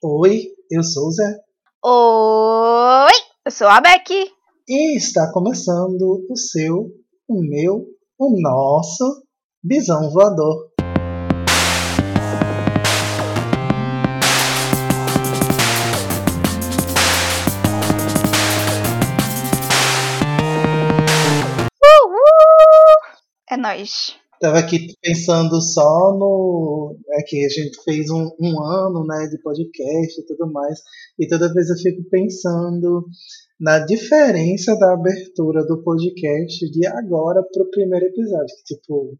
Oi, eu sou o Zé. Oi, eu sou a Becky. E está começando o seu, o meu, o nosso Bisão Voador. Uhul! É nóis. Tava aqui pensando só no. É que a gente fez um, um ano né, de podcast e tudo mais. E toda vez eu fico pensando na diferença da abertura do podcast de agora pro primeiro episódio. Que, tipo,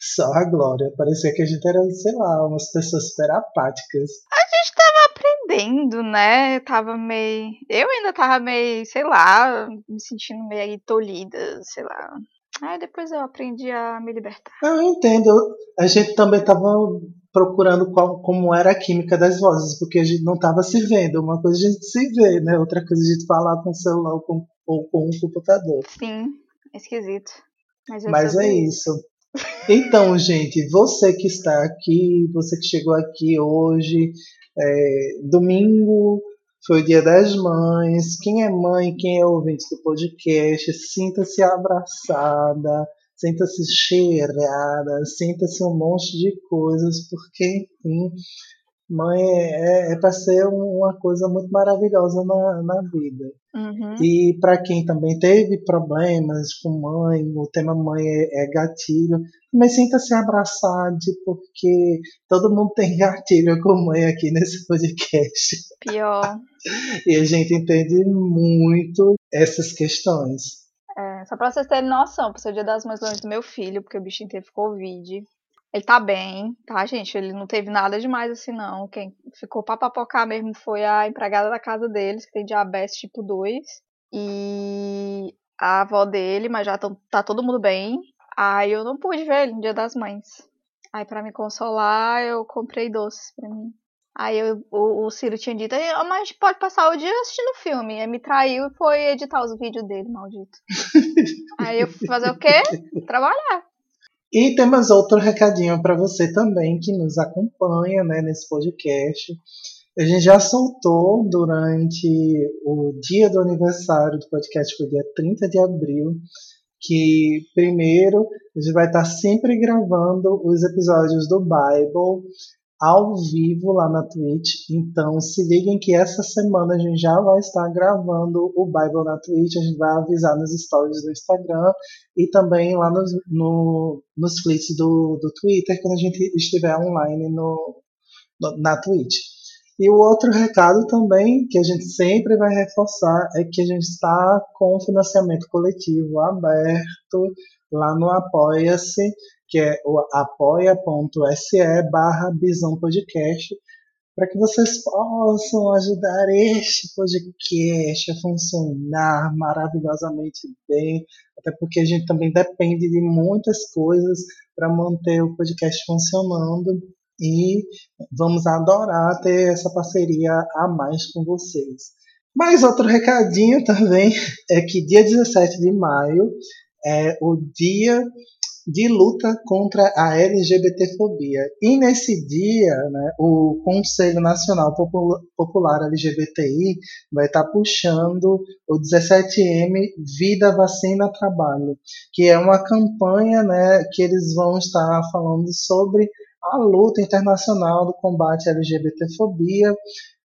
só a Glória. Parecia que a gente era, sei lá, umas pessoas super apáticas. A gente tava aprendendo, né? Tava meio. Eu ainda tava meio, sei lá, me sentindo meio tolhida, sei lá. Aí depois eu aprendi a me libertar. Eu entendo. A gente também tava procurando qual, como era a química das vozes, porque a gente não tava se vendo. Uma coisa a gente se vê, né? Outra coisa a gente falar com o celular ou com, ou com um computador. Sim, é esquisito. Mas, é Mas é isso. Então, gente, você que está aqui, você que chegou aqui hoje, é, domingo foi o dia das mães. Quem é mãe, quem é ouvinte do podcast, sinta-se abraçada, sinta-se cheirada, sinta-se um monte de coisas, porque, enfim, mãe é, é para ser uma coisa muito maravilhosa na, na vida. Uhum. E para quem também teve problemas com mãe, o tema mãe é, é gatilho, mas sinta-se abraçado, porque todo mundo tem gatilho com mãe aqui nesse podcast. Pior. E a gente entende muito essas questões. É, só pra vocês terem noção, pro seu dia das mães longe do meu filho, porque o bichinho teve Covid. Ele tá bem, tá, gente? Ele não teve nada demais assim, não. Quem ficou pra papocar mesmo foi a empregada da casa deles, que tem diabetes tipo 2. E a avó dele, mas já tão- tá todo mundo bem. Aí eu não pude ver ele no dia das mães. Aí pra me consolar, eu comprei doces pra mim. Aí eu- o, o Ciro tinha dito, "Ah, mas a gente pode passar o dia assistindo filme. Aí me traiu e foi editar os vídeos dele, maldito. Aí eu fui fazer o quê? Trabalhar. E temos outro recadinho para você também que nos acompanha né, nesse podcast. A gente já soltou durante o dia do aniversário do podcast, foi dia 30 de abril, que primeiro a gente vai estar sempre gravando os episódios do Bible ao vivo lá na Twitch. Então se liguem que essa semana a gente já vai estar gravando o Bible na Twitch, a gente vai avisar nos stories do Instagram e também lá nos, no, nos fleets do, do Twitter quando a gente estiver online no, no- na Twitch. E o outro recado também, que a gente sempre vai reforçar, é que a gente está com financiamento coletivo aberto lá no Apoia-se, que é o apoia.se barra Bisão Podcast, para que vocês possam ajudar este podcast a funcionar maravilhosamente bem, até porque a gente também depende de muitas coisas para manter o podcast funcionando e vamos adorar ter essa parceria a mais com vocês. Mais outro recadinho também é que dia 17 de maio é o dia de luta contra a LGBTfobia. E nesse dia, né, o Conselho Nacional Popul- Popular LGBTI vai estar puxando o 17M Vida, Vacina, Trabalho, que é uma campanha né, que eles vão estar falando sobre a luta internacional do combate à LGBTfobia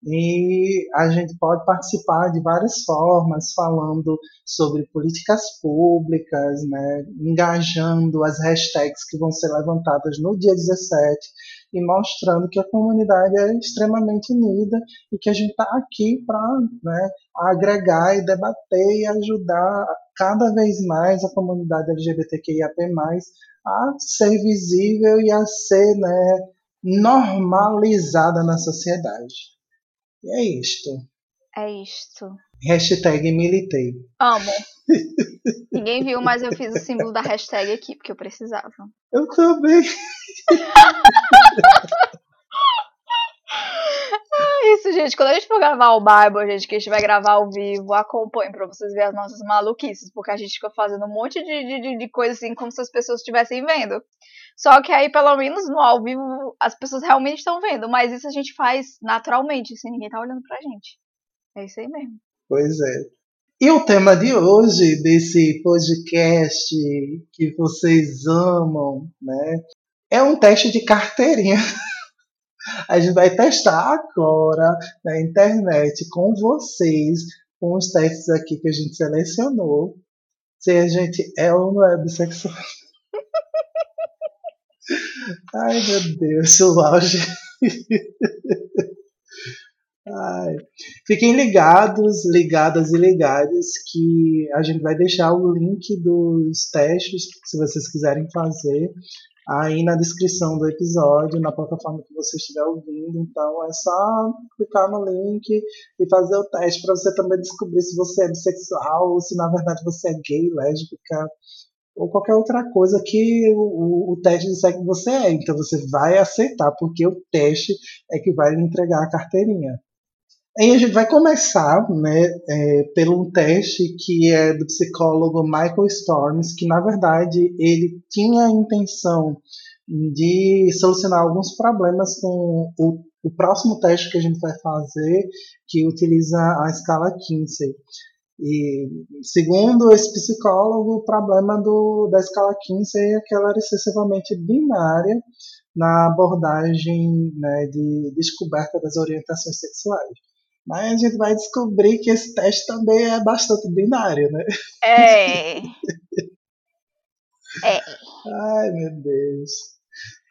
e a gente pode participar de várias formas, falando sobre políticas públicas, né, engajando as hashtags que vão ser levantadas no dia 17 e mostrando que a comunidade é extremamente unida e que a gente está aqui para né, agregar e debater e ajudar cada vez mais a comunidade LGBTQIAP+, a ser visível e a ser né, normalizada na sociedade. E é isto. É isto. Hashtag militei. Amo. Ninguém viu, mas eu fiz o símbolo da hashtag aqui, porque eu precisava. Eu também. Esse isso, gente. Quando a gente for gravar o Bible, gente, que a gente vai gravar ao vivo, acompanhe pra vocês verem as nossas maluquices, porque a gente fica fazendo um monte de, de, de coisa assim, como se as pessoas estivessem vendo. Só que aí, pelo menos no ao vivo, as pessoas realmente estão vendo, mas isso a gente faz naturalmente, sem ninguém tá olhando pra gente. É isso aí mesmo. Pois é. E o tema de hoje, desse podcast que vocês amam, né? É um teste de carteirinha. A gente vai testar agora na internet com vocês, com os testes aqui que a gente selecionou, se a gente é ou não é bissexual. Ai, meu Deus, o auge. Ai. Fiquem ligados, ligadas e ligados, que a gente vai deixar o link dos testes, se vocês quiserem fazer, aí na descrição do episódio, na plataforma que você estiver ouvindo. Então é só clicar no link e fazer o teste para você também descobrir se você é bissexual ou se na verdade você é gay, lésbica ou qualquer outra coisa que o, o teste disser que você é. Então você vai aceitar, porque o teste é que vai entregar a carteirinha. Aí a gente vai começar né, é, pelo um teste que é do psicólogo Michael Storms, que na verdade ele tinha a intenção de solucionar alguns problemas com o, o próximo teste que a gente vai fazer, que utiliza a escala Kinsey. E segundo esse psicólogo, o problema do, da escala Kinsey é que ela era excessivamente binária na abordagem né, de descoberta das orientações sexuais. Mas a gente vai descobrir que esse teste também é bastante binário, né? É. é. Ai, meu Deus.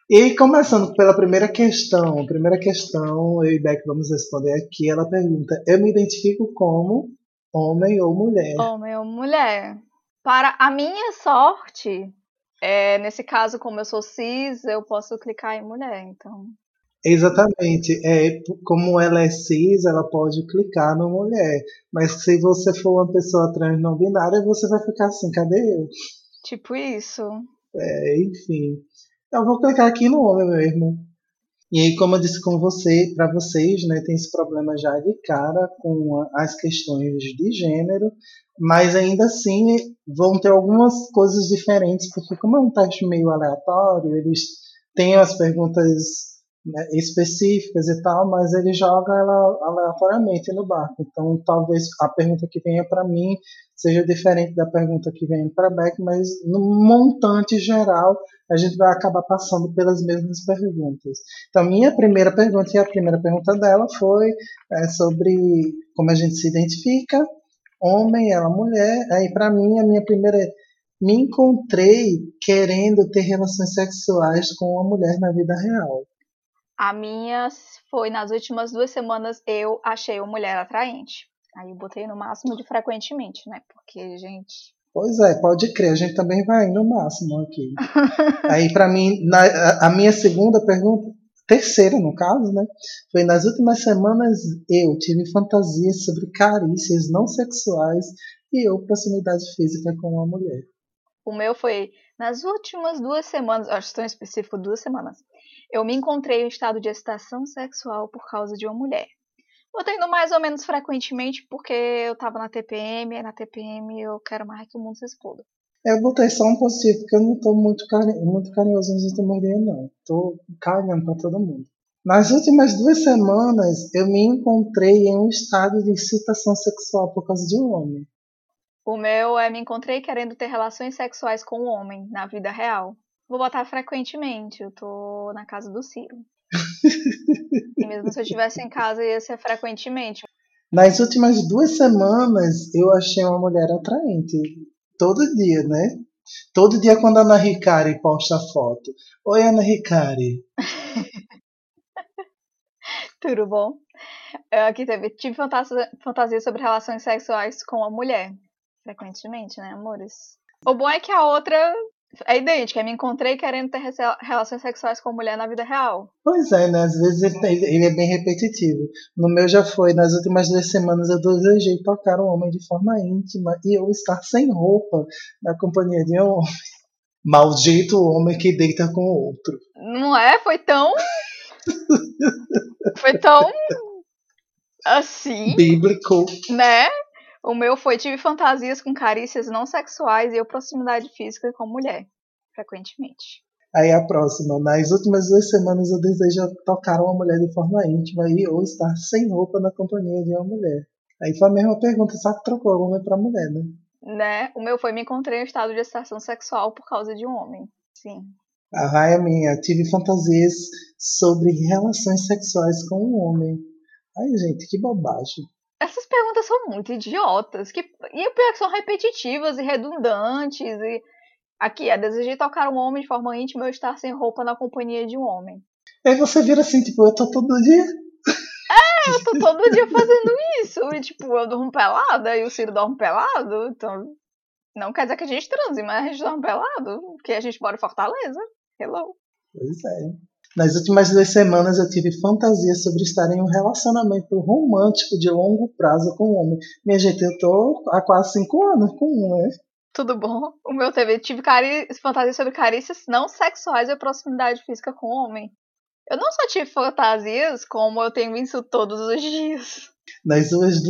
E começando pela primeira questão, a primeira questão, eu e Beck vamos responder aqui. Ela pergunta: Eu me identifico como homem ou mulher? Homem ou mulher. Para a minha sorte, é, nesse caso, como eu sou cis, eu posso clicar em mulher, então. Exatamente. É, como ela é cis, ela pode clicar no mulher. Mas se você for uma pessoa trans não binária, você vai ficar assim, cadê eu? Tipo isso. É, enfim. Eu vou clicar aqui no homem mesmo. E aí, como eu disse com você, para vocês, né, tem esse problema já de cara com as questões de gênero, mas ainda assim vão ter algumas coisas diferentes, porque como é um teste meio aleatório, eles têm as perguntas né, específicas e tal, mas ele joga ela aleatoriamente no barco. Então, talvez a pergunta que venha para mim seja diferente da pergunta que vem para Beck, mas no montante geral a gente vai acabar passando pelas mesmas perguntas. Então, minha primeira pergunta e a primeira pergunta dela foi é, sobre como a gente se identifica, homem, ela mulher. Aí, para mim, a minha primeira me encontrei querendo ter relações sexuais com uma mulher na vida real. A minha foi nas últimas duas semanas eu achei uma mulher atraente. Aí eu botei no máximo de frequentemente, né? Porque, gente. Pois é, pode crer, a gente também vai no máximo aqui. Aí, para mim, na, a minha segunda pergunta, terceira no caso, né? Foi nas últimas semanas eu tive fantasias sobre carícias não sexuais e eu proximidade física com uma mulher. O meu foi nas últimas duas semanas, acho que tão específico, duas semanas eu me encontrei em estado de excitação sexual por causa de uma mulher. Eu tendo mais ou menos frequentemente porque eu tava na TPM, e na TPM eu quero mais que o mundo se exploda. Eu botei só um positivo, porque eu não tô muito, cari muito carinhoso nos últimos dias, não. Tô cagando pra todo mundo. Nas últimas duas semanas, eu me encontrei em um estado de excitação sexual por causa de um homem. O meu é me encontrei querendo ter relações sexuais com um homem, na vida real. Vou botar frequentemente, eu tô na casa do Ciro. e mesmo se eu estivesse em casa, ia ser frequentemente. Nas últimas duas semanas, eu achei uma mulher atraente. Todo dia, né? Todo dia quando a Ana Ricari posta foto. Oi, Ana Ricari. Tudo bom? Eu aqui teve, tive fantasia, fantasia sobre relações sexuais com a mulher. Frequentemente, né, amores? O bom é que a outra é idêntica, me encontrei querendo ter relações sexuais com mulher na vida real. Pois é, né? Às vezes ele, ele, é bem repetitivo. No meu já foi, nas últimas duas semanas eu desejei tocar um homem de forma íntima e eu estar sem roupa na companhia de um homem. Maldito homem que deita com outro. Não é? Foi tão. foi tão assim, Bíblico. né? O meu foi tive fantasias com carícias não sexuais e eu proximidade física com mulher, frequentemente. Aí a próxima. Nas últimas duas semanas eu desejo tocar uma mulher de forma íntima e ou estar sem roupa na companhia de uma mulher. Aí foi a mesma pergunta, só que trocou homem pra mulher, né? Né? O meu foi me encontrei em estado de excitação sexual por causa de um homem. Sim. A raia minha, tive fantasias sobre relações sexuais com um homem. Ai, gente, que bobagem. Essas perguntas são muito idiotas. Que... E o pior é que são repetitivas e redundantes. E... Aqui, é desejei tocar um homem de forma íntima ou estar sem roupa na companhia de um homem. Aí você vira assim, tipo, eu tô todo dia. Eu tô todo dia fazendo isso. E, tipo, eu durmo pelada e o Ciro dorme pelado. Então, não quer dizer que a gente transe, mas a gente dorme pelado. Porque a gente mora em Fortaleza. Hello. Pois é. Nas últimas duas semanas eu tive fantasias sobre estar em um relacionamento romântico de longo prazo com um homem. Minha gente, eu tô há quase cinco anos com um, né? Tudo bom? O meu teve. Tive cari... fantasia sobre carícias não sexuais e proximidade física com o homem. Eu não só tive fantasias, como eu tenho isso todos os dias. Nas, duas,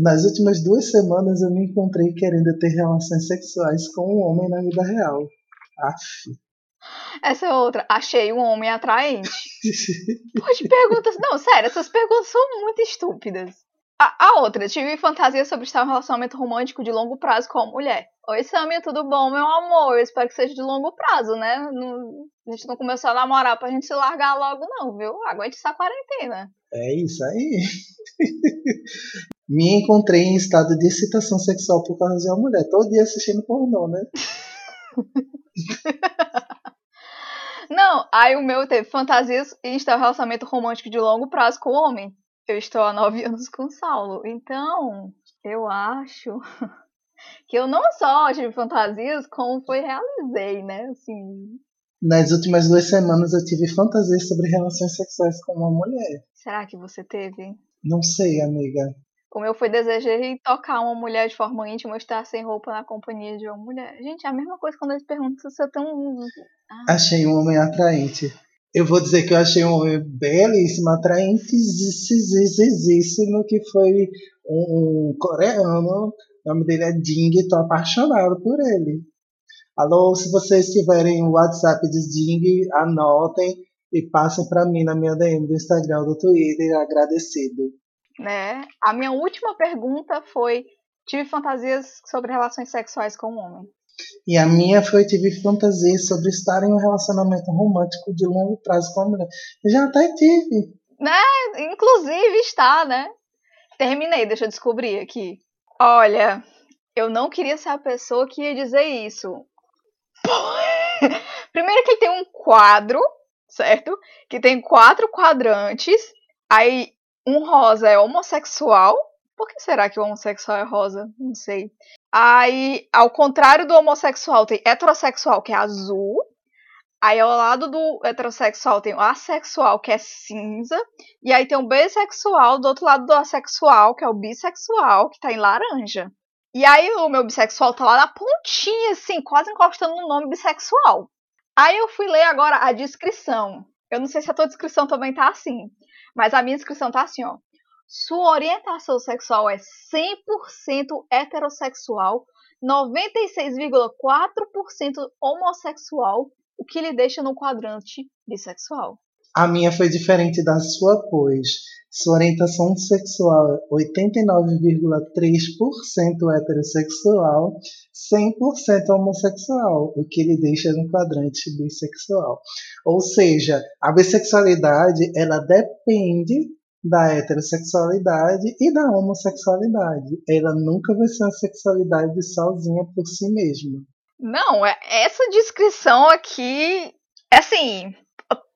Nas últimas duas semanas eu me encontrei querendo ter relações sexuais com um homem na vida real. Aff. Essa é outra. Achei um homem atraente. Pô, de perguntas. Não, sério, essas perguntas são muito estúpidas. A, a outra, tive fantasia sobre estar em um relacionamento romântico de longo prazo com uma mulher. Oi, Samia, tudo bom, meu amor? Eu espero que seja de longo prazo, né? Não- a gente não começou a namorar pra gente se largar logo, não, viu? Aguente essa quarentena. É isso aí. Me encontrei em estado de excitação sexual por causa de uma mulher. Todo dia assistindo pornô, né? Não, aí o meu teve fantasias um relacionamento romântico de longo prazo com o homem. Eu estou há nove anos com o Saulo. Então, eu acho que eu não só tive fantasias, como foi realizei, né? Assim, Nas últimas duas semanas eu tive fantasias sobre relações sexuais com uma mulher. será que você teve? Não sei, amiga. O meu foi desejei tocar uma mulher de forma íntima ou estar sem roupa na companhia de uma mulher. Gente, é a mesma coisa quando eles perguntam se você tem um. Ah, Achei um homem atraente. Eu vou dizer que eu achei um homem belíssimo, atraentíssimo, que foi um, um coreano. O nome dele é Ding, tô apaixonado por ele. Alô, se vocês tiverem o WhatsApp de Ding, anotem e passem para mim na minha DM do Instagram, do Twitter, agradecido. Né? A minha última pergunta foi: tive fantasias sobre relações sexuais com um homem. E a minha foi, tive fantasia sobre estar em um relacionamento romântico de longo prazo com a mulher. Eu já até tive. Inclusive está, né? Terminei, deixa eu descobrir aqui. Olha, eu não queria ser a pessoa que ia dizer isso. Primeiro que ele tem um quadro, certo? Que tem quatro quadrantes. Aí um rosa é homossexual. Por que será que o homossexual é rosa? Não sei. Aí, ao contrário do homossexual, tem heterossexual, que é azul. Aí, ao lado do heterossexual, tem o assexual, que é cinza. E aí tem o bissexual, do outro lado do assexual, que é o bissexual, que tá em laranja. E aí o meu bissexual tá lá na pontinha, assim, quase encostando no nome bissexual. Aí eu fui ler agora a descrição. Eu não sei se a tua descrição também tá assim, mas a minha descrição tá assim, ó. Sua orientação sexual é 100% heterossexual, 96,4% homossexual, o que lhe deixa no quadrante bissexual. A minha foi diferente da sua, pois sua orientação sexual é 89,3% heterossexual, 100% homossexual, o que lhe deixa no quadrante bissexual. Ou seja, a bissexualidade ela depende da heterossexualidade e da homossexualidade. Ela nunca vai ser uma sexualidade sozinha por si mesma. Não, é- essa descrição aqui, assim,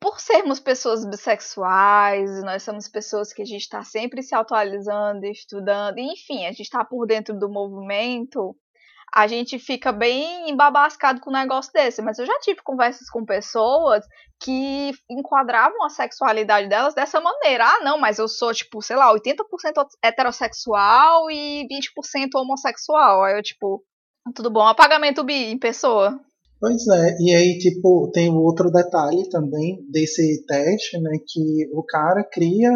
por sermos pessoas bissexuais, nós somos pessoas que a gente está sempre se atualizando, estudando, enfim, a gente está por dentro do movimento, a gente fica bem embabascado com um negócio desse. Mas eu já tive conversas com pessoas que enquadravam a sexualidade delas dessa maneira. Ah, não, mas eu sou, tipo, sei lá, 80% heterossexual e 20% homossexual. Aí eu, tipo, tudo bom, apagamento bi em pessoa. Pois é, e aí, tipo, tem outro detalhe também desse teste, né? Que o cara cria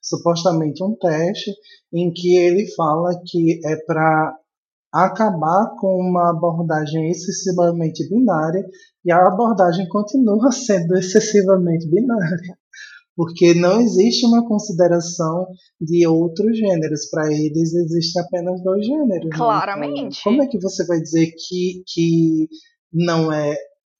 supostamente um teste em que ele fala que é para acabar com uma abordagem excessivamente binária e a abordagem continua sendo excessivamente binária, porque não existe uma consideração de outros gêneros. Para eles existem apenas dois gêneros. Né? Claramente. Então, como é que você vai dizer que, que não é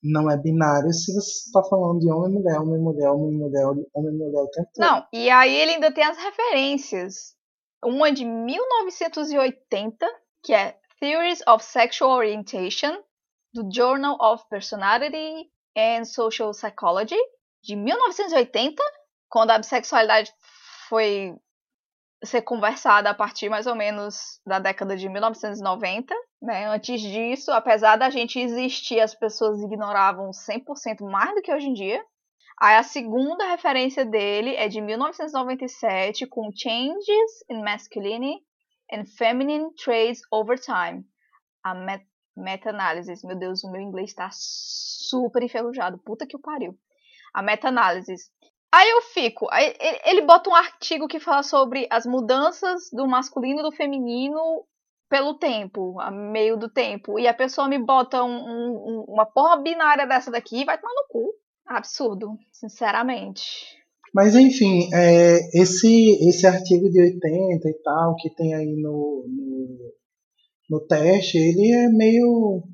não é binário se você está falando de homem mulher, homem mulher, homem mulher, homem mulher o tempo todo. Não, e aí ele ainda tem as referências. Uma de 1980, que é Theories of Sexual Orientation, do Journal of Personality and Social Psychology, de 1980, quando a bissexualidade foi ser conversada a partir mais ou menos da década de 1990. Né? Antes disso, apesar da gente existir, as pessoas ignoravam 100% mais do que hoje em dia. Aí a segunda referência dele é de 1997, com Changes in Masculine and Feminine Traits Over Time. A met meta-análise. Meu Deus, o meu inglês está super enferrujado. Puta que o pariu. A meta-análise Aí eu fico. Aí ele bota um artigo que fala sobre as mudanças do masculino e do feminino pelo tempo, a meio do tempo. E a pessoa me bota um, um, uma porra binária dessa daqui e vai tomar no cu. Absurdo, sinceramente. Mas enfim, é, esse, esse artigo de 80 e tal, que tem aí no, no, no teste, ele é meio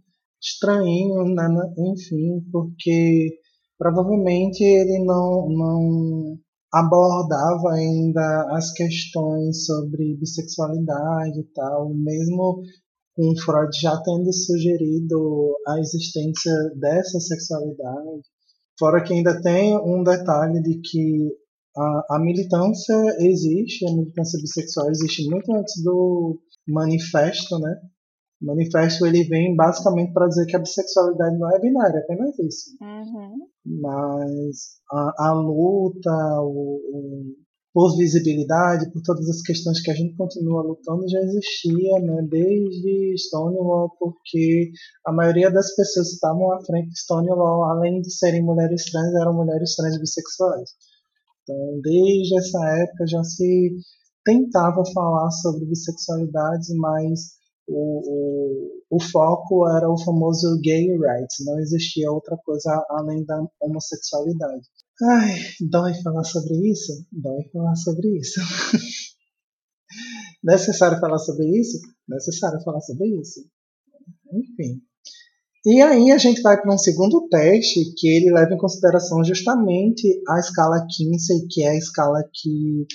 estranho, né? enfim, porque provavelmente ele não, não abordava ainda as questões sobre bissexualidade e tal, mesmo com Freud já tendo sugerido a existência dessa sexualidade. Fora que ainda tem um detalhe de que a, a militância existe, a militância bissexual existe muito antes do manifesto, né? O manifesto ele vem basicamente para dizer que a bissexualidade não é binária, é apenas isso. Uhum. Mas a, a luta o, o, por visibilidade, por todas as questões que a gente continua lutando, já existia né, desde Stonewall, porque a maioria das pessoas que estavam à frente de Stonewall, além de serem mulheres trans, eram mulheres trans bissexuais. Então, desde essa época já se tentava falar sobre bissexualidades, mas o, o, o, foco era o famoso gay rights, não existia outra coisa além da homossexualidade. Ai, dói falar sobre isso? Dói falar sobre isso. Necessário falar sobre isso? Necessário falar sobre isso. Enfim. E aí a gente vai para um segundo teste que ele leva em consideração justamente a escala Kinsey, que é a escala que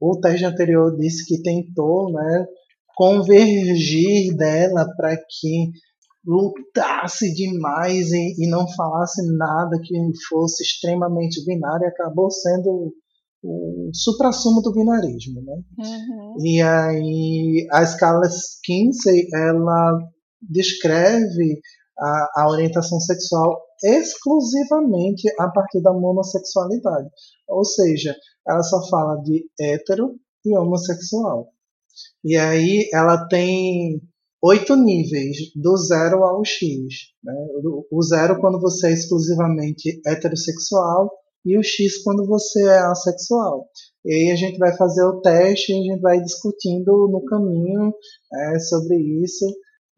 o teste anterior disse que tentou, né, convergir dela para que lutasse demais e, e, não falasse nada que fosse extremamente binário, acabou sendo o supra-sumo do binarismo, né? Uhum. E aí a escala Kinsey, ela descreve a, a orientação sexual exclusivamente a partir da monossexualidade. Ou seja, ela só fala de hétero e homossexual. E aí ela tem oito níveis, do zero ao X. Né? O zero quando você é exclusivamente heterossexual e o X quando você é assexual. E aí a gente vai fazer o teste e a gente vai discutindo no caminho é, sobre isso.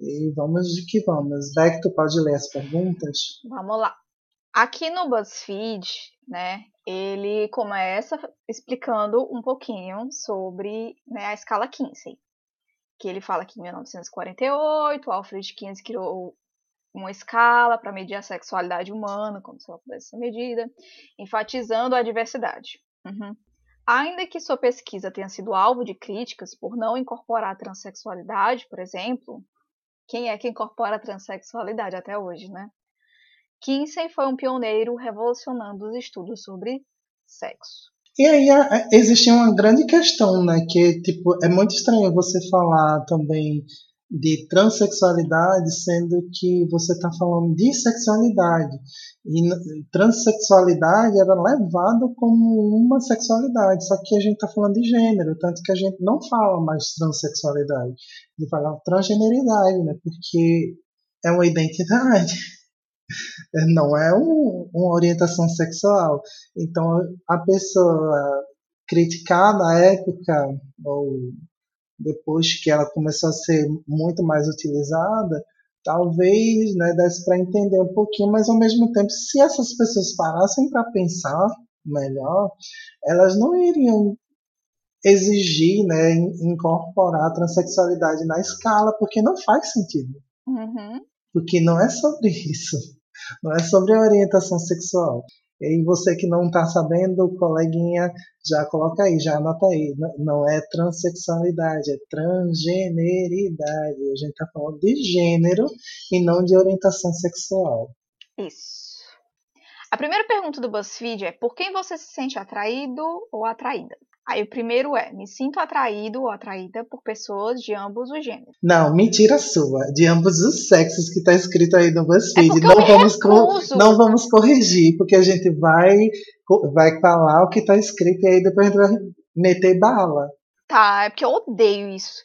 E vamos de que vamos. Beck, tu pode ler as perguntas? Vamos lá. Aqui no BuzzFeed, né, ele começa explicando um pouquinho sobre né, a escala Kinsey. Que ele fala que em 1948, Alfred Kinsey criou uma escala para medir a sexualidade humana, como se ela pudesse ser medida, enfatizando a diversidade. Uhum. Ainda que sua pesquisa tenha sido alvo de críticas por não incorporar a transexualidade, por exemplo, quem é que incorpora a transexualidade até hoje, né? Kinsey foi um pioneiro revolucionando os estudos sobre sexo. E aí existe uma grande questão, né? Que tipo é muito estranho você falar também de transexualidade, sendo que você está falando de sexualidade. E transexualidade era levado como uma sexualidade, só que a gente está falando de gênero, tanto que a gente não fala mais transexualidade, a gente fala transgeneridade, né? Porque é uma identidade não é um, uma orientação sexual. Então, a pessoa criticar na época, ou depois que ela começou a ser muito mais utilizada, talvez né, desse para entender um pouquinho, mas ao mesmo tempo, se essas pessoas parassem para pensar melhor, elas não iriam exigir, né, incorporar a transexualidade na escala, porque não faz sentido. Uhum. Porque não é sobre isso. Não é sobre a orientação sexual. E você que não está sabendo, coleguinha, já coloca aí, já anota aí. Não é transexualidade, é transgeneridade. A gente está falando de gênero e não de orientação sexual. Isso. A primeira pergunta do BuzzFeed é: por quem você se sente atraído ou atraída? Aí o primeiro é: me sinto atraído ou atraída por pessoas de ambos os gêneros. Não, mentira sua. De ambos os sexos que está escrito aí no BuzzFeed. É não, vamos não vamos corrigir, porque a gente vai, vai falar o que está escrito e aí depois a gente vai meter bala. Tá, é porque eu odeio isso.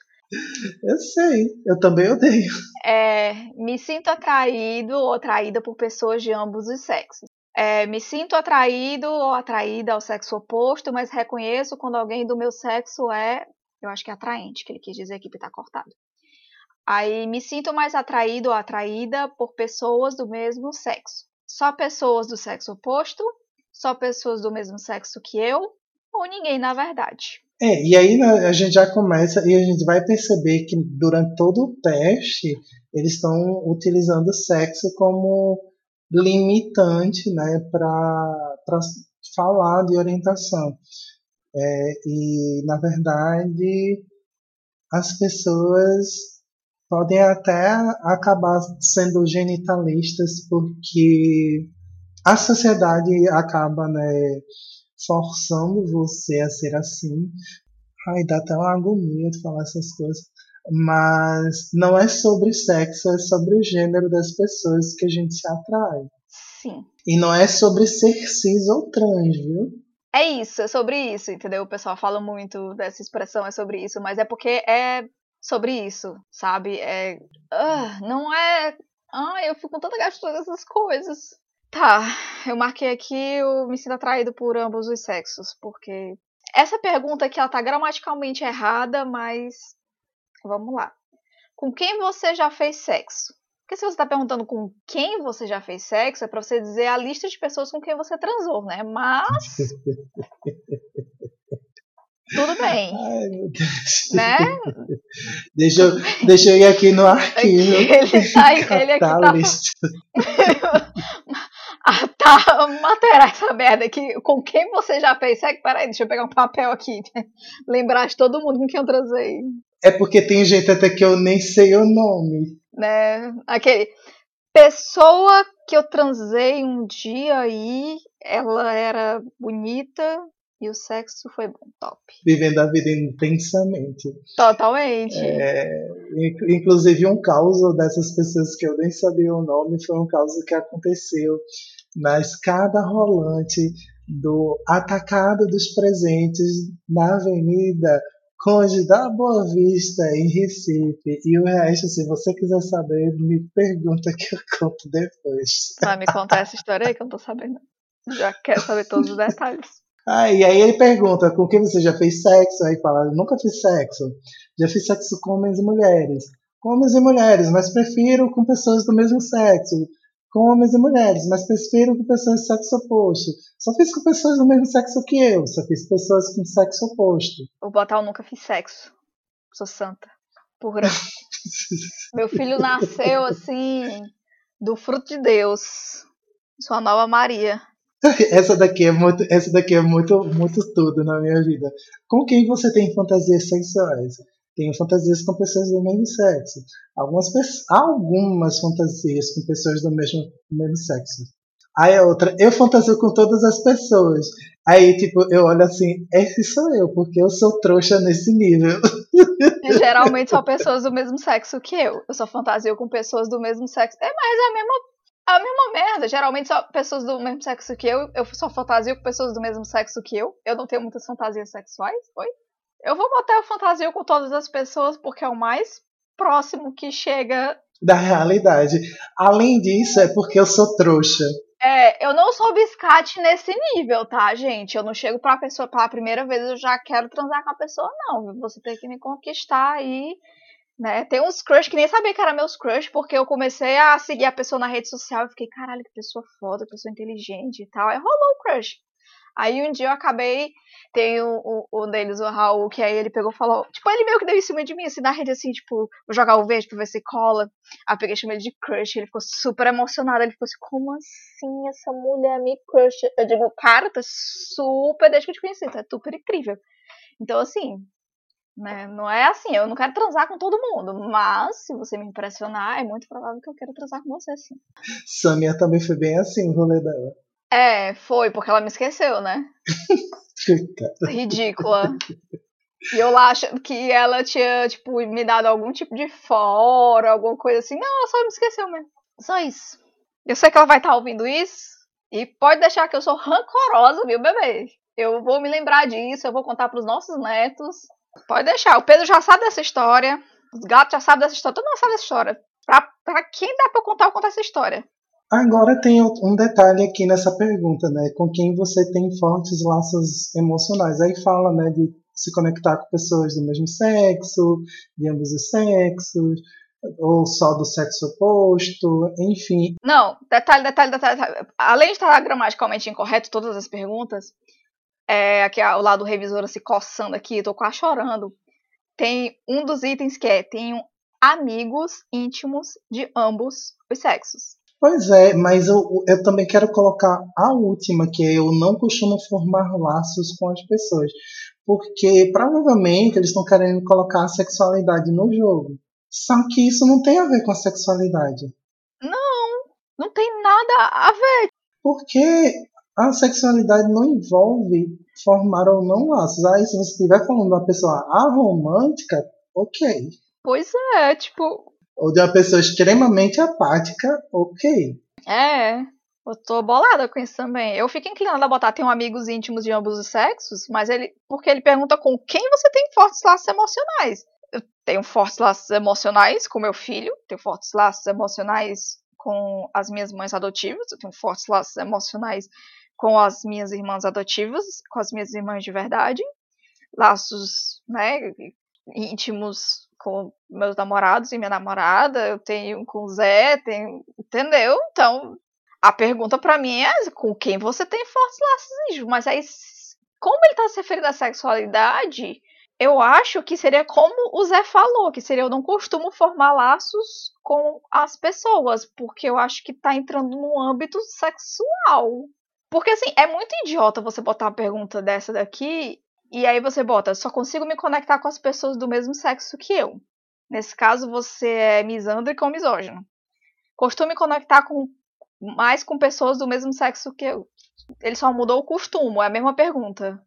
Eu sei, eu também odeio. É, me sinto atraído ou atraída por pessoas de ambos os sexos. É, me sinto atraído ou atraída ao sexo oposto, mas reconheço quando alguém do meu sexo é, eu acho que é atraente, que ele quis dizer aqui, porque tá cortado. Aí me sinto mais atraído ou atraída por pessoas do mesmo sexo. Só pessoas do sexo oposto, só pessoas do mesmo sexo que eu, ou ninguém na verdade. É, e aí né, a gente já começa e a gente vai perceber que durante todo o teste eles estão utilizando o sexo como limitante né, para falar de orientação. É, e, na verdade, as pessoas podem até acabar sendo genitalistas porque a sociedade acaba né, forçando você a ser assim. Ai, dá até uma agonia de falar essas coisas mas não é sobre sexo, é sobre o gênero das pessoas que a gente se atrai. Sim. E não é sobre ser cis ou trans, viu? É isso, é sobre isso, entendeu? O pessoal fala muito dessa expressão, é sobre isso, mas é porque é sobre isso, sabe? É. Uh, não é. Ai, eu fico com tanta gastura dessas coisas. Tá, eu marquei aqui eu me sinto atraído por ambos os sexos, porque essa pergunta aqui ela tá gramaticalmente errada, mas Vamos lá. Com quem você já fez sexo? Porque se você está perguntando com quem você já fez sexo, é para você dizer a lista de pessoas com quem você transou, né? Mas. Tudo bem. Ai, meu Deus. Né? Deixa eu, deixa eu ir aqui no arquivo. Ele tá, ele aqui tá. ah, tá, matéria essa merda aqui. Com quem você já fez sexo? Peraí, deixa eu pegar um papel aqui. Lembrar de todo mundo com quem eu transei. É porque tem gente até que eu nem sei o nome. Né? Aquele. Pessoa que eu transei um dia aí, ela era bonita e o sexo foi bom, top. Vivendo a vida intensamente. Totalmente. É, inclusive, um caso dessas pessoas que eu nem sabia o nome foi um caso que aconteceu na escada rolante do Atacado dos Presentes na Avenida Conde da Boa Vista, em Recife. E o resto, se você quiser saber, me pergunta que eu conto depois. Vai me contar essa história aí que eu não tô sabendo. Já quero saber todos os detalhes. Ah, e aí ele pergunta com quem você já fez sexo? Aí fala, nunca fiz sexo. Já fiz sexo com homens e mulheres. Com homens e mulheres, mas prefiro com pessoas do mesmo sexo com homens e mulheres, mas prefiro com pessoas de sexo oposto. Só fiz com pessoas do mesmo sexo que eu, só fiz pessoas com sexo oposto. Vou botar eu nunca fiz sexo. Sou santa. Pura. Meu filho nasceu assim, do fruto de Deus. Sua nova Maria. Essa daqui é muito, essa daqui é muito, muito tudo na minha vida. Com quem você tem fantasias sexuais? Tenho fantasias com pessoas do mesmo sexo. Algumas, algumas fantasias com pessoas do mesmo, do mesmo sexo. Aí a outra, eu fantasio com todas as pessoas. Aí, tipo, eu olho assim, esse sou eu, porque eu sou trouxa nesse nível. Geralmente são pessoas do mesmo sexo que eu. Eu só fantasio com pessoas do mesmo sexo. É mais a mesma, a mesma merda. Geralmente só pessoas do mesmo sexo que eu. Eu só fantasio com pessoas do mesmo sexo que eu. Eu não tenho muitas fantasias sexuais. Oi? Eu vou botar a fantasia com todas as pessoas porque é o mais próximo que chega da realidade. Além disso, é porque eu sou trouxa. É, eu não sou biscate nesse nível, tá, gente? Eu não chego pra pessoa pela primeira vez, eu já quero transar com a pessoa, não. Você tem que me conquistar aí, né? Tem uns crush que nem sabia que era meus crush, porque eu comecei a seguir a pessoa na rede social e fiquei, caralho, que pessoa foda, pessoa inteligente e tal. Aí rolou o crush. Aí um dia eu acabei, tem um, deles, o Raul, que aí ele pegou e falou, tipo, ele meio que deu em cima de mim, assim, na rede, assim, tipo, vou jogar o verde pra ver se cola. Aí eu peguei chamei ele de crush, ele ficou super emocionado, ele ficou assim, como assim essa mulher me crush? Eu digo, cara, tá super, desde que eu te conheci, tá super incrível. Então, assim, né, não é assim, eu não quero transar com todo mundo, mas se você me impressionar, é muito provável que eu quero transar com você, sim. Samia também foi bem assim o rolê dela. É, foi, porque ela me esqueceu, né? Ridícula. E eu lá achando que ela tinha, tipo, me dado algum tipo de fora, alguma coisa assim. Não, ela só me esqueceu mesmo. Só isso. Eu sei que ela vai estar tá ouvindo isso. E pode deixar que eu sou rancorosa, viu, bebê? Eu vou me lembrar disso, eu vou contar pros nossos netos. Pode deixar. O Pedro já sabe dessa história. Os gatos já sabem dessa história. Todo mundo sabe dessa história. Pra, pra quem dá pra contar, eu contar essa história. Agora tem um detalhe aqui nessa pergunta, né? Com quem você tem fortes laços emocionais. Aí fala, né, de se conectar com pessoas do mesmo sexo, de ambos os sexos, ou só do sexo oposto, enfim. Não, detalhe, detalhe, detalhe. detalhe. Além de estar gramaticalmente incorreto todas as perguntas, é, aqui o lado do revisor se coçando aqui, tô quase chorando. Tem um dos itens que é: tenho amigos íntimos de ambos os sexos. Pois é, mas eu, eu também quero colocar a última, que é eu não costumo formar laços com as pessoas. Porque provavelmente eles estão querendo colocar a sexualidade no jogo. Só que isso não tem a ver com a sexualidade. Não, não tem nada a ver. Porque a sexualidade não envolve formar ou não laços. Aí se você estiver falando de uma pessoa aromântica, ok. Pois é, tipo, ou de uma pessoa extremamente apática, ok. É, eu tô bolada com isso também. Eu fico inclinada a botar, tenho amigos íntimos de ambos os sexos, mas ele. Porque ele pergunta com quem você tem fortes laços emocionais. Eu tenho fortes laços emocionais com meu filho, tenho fortes laços emocionais com as minhas mães adotivas, eu tenho fortes laços emocionais com as minhas irmãs adotivas, com as minhas irmãs de verdade, laços, né, íntimos com meus namorados e minha namorada, eu tenho com o Zé, tenho, entendeu? Então, a pergunta para mim é com quem você tem fortes laços Mas aí, como ele tá se referindo à sexualidade, eu acho que seria como o Zé falou, que seria eu não costumo formar laços com as pessoas, porque eu acho que tá entrando no âmbito sexual. Porque assim, é muito idiota você botar uma pergunta dessa daqui e aí você bota, só consigo me conectar com as pessoas do mesmo sexo que eu. Nesse caso, você é misândrico ou misógino. Costumo me conectar com, mais com pessoas do mesmo sexo que eu. Ele só mudou o costume, é a mesma pergunta.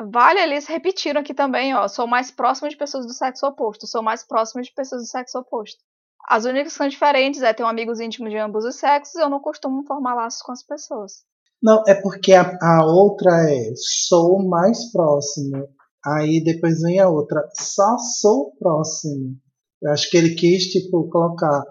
Vale, eles repetiram aqui também, ó. Sou mais próximo de pessoas do sexo oposto. Sou mais próximo de pessoas do sexo oposto. As únicas que são diferentes é ter amigos íntimos de ambos os sexos. Eu não costumo formar laços com as pessoas. Não, é porque a, a outra é sou mais próximo. Aí depois vem a outra, só sou próximo. Eu acho que ele quis, tipo, colocar.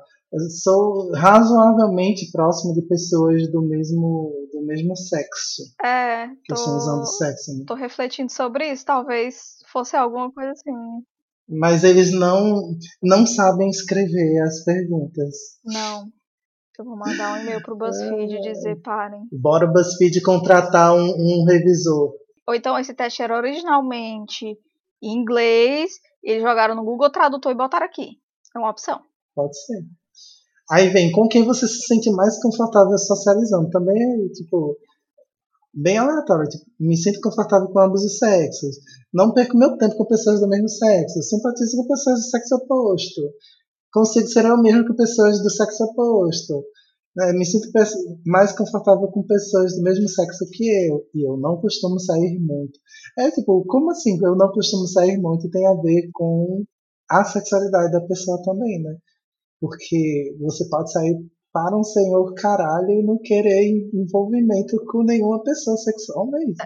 sou razoavelmente próximo de pessoas do mesmo, do mesmo sexo. É. Tô, usando sexo. Né? Tô refletindo sobre isso. Talvez fosse alguma coisa assim. Mas eles não, não sabem escrever as perguntas. Não. Eu vou mandar um e-mail pro BuzzFeed e dizer parem. Bora o BuzzFeed contratar um, um revisor. Ou então esse teste era originalmente em inglês, eles jogaram no Google Tradutor e botaram aqui. É uma opção. Pode ser. Aí vem, com quem você se sente mais confortável socializando? Também é, tipo, bem aleatório. Tipo, me sinto confortável com ambos os sexos. Não perco meu tempo com pessoas do mesmo sexo. Simpatizo com pessoas do sexo oposto consigo ser eu mesmo que pessoas do sexo oposto. É, me sinto mais confortável com pessoas do mesmo sexo que eu. E eu não costumo sair muito. É tipo, como assim eu não costumo sair muito tem a ver com a sexualidade da pessoa também, né? Porque você pode sair para um senhor caralho e não querer envolvimento com nenhuma pessoa sexualmente.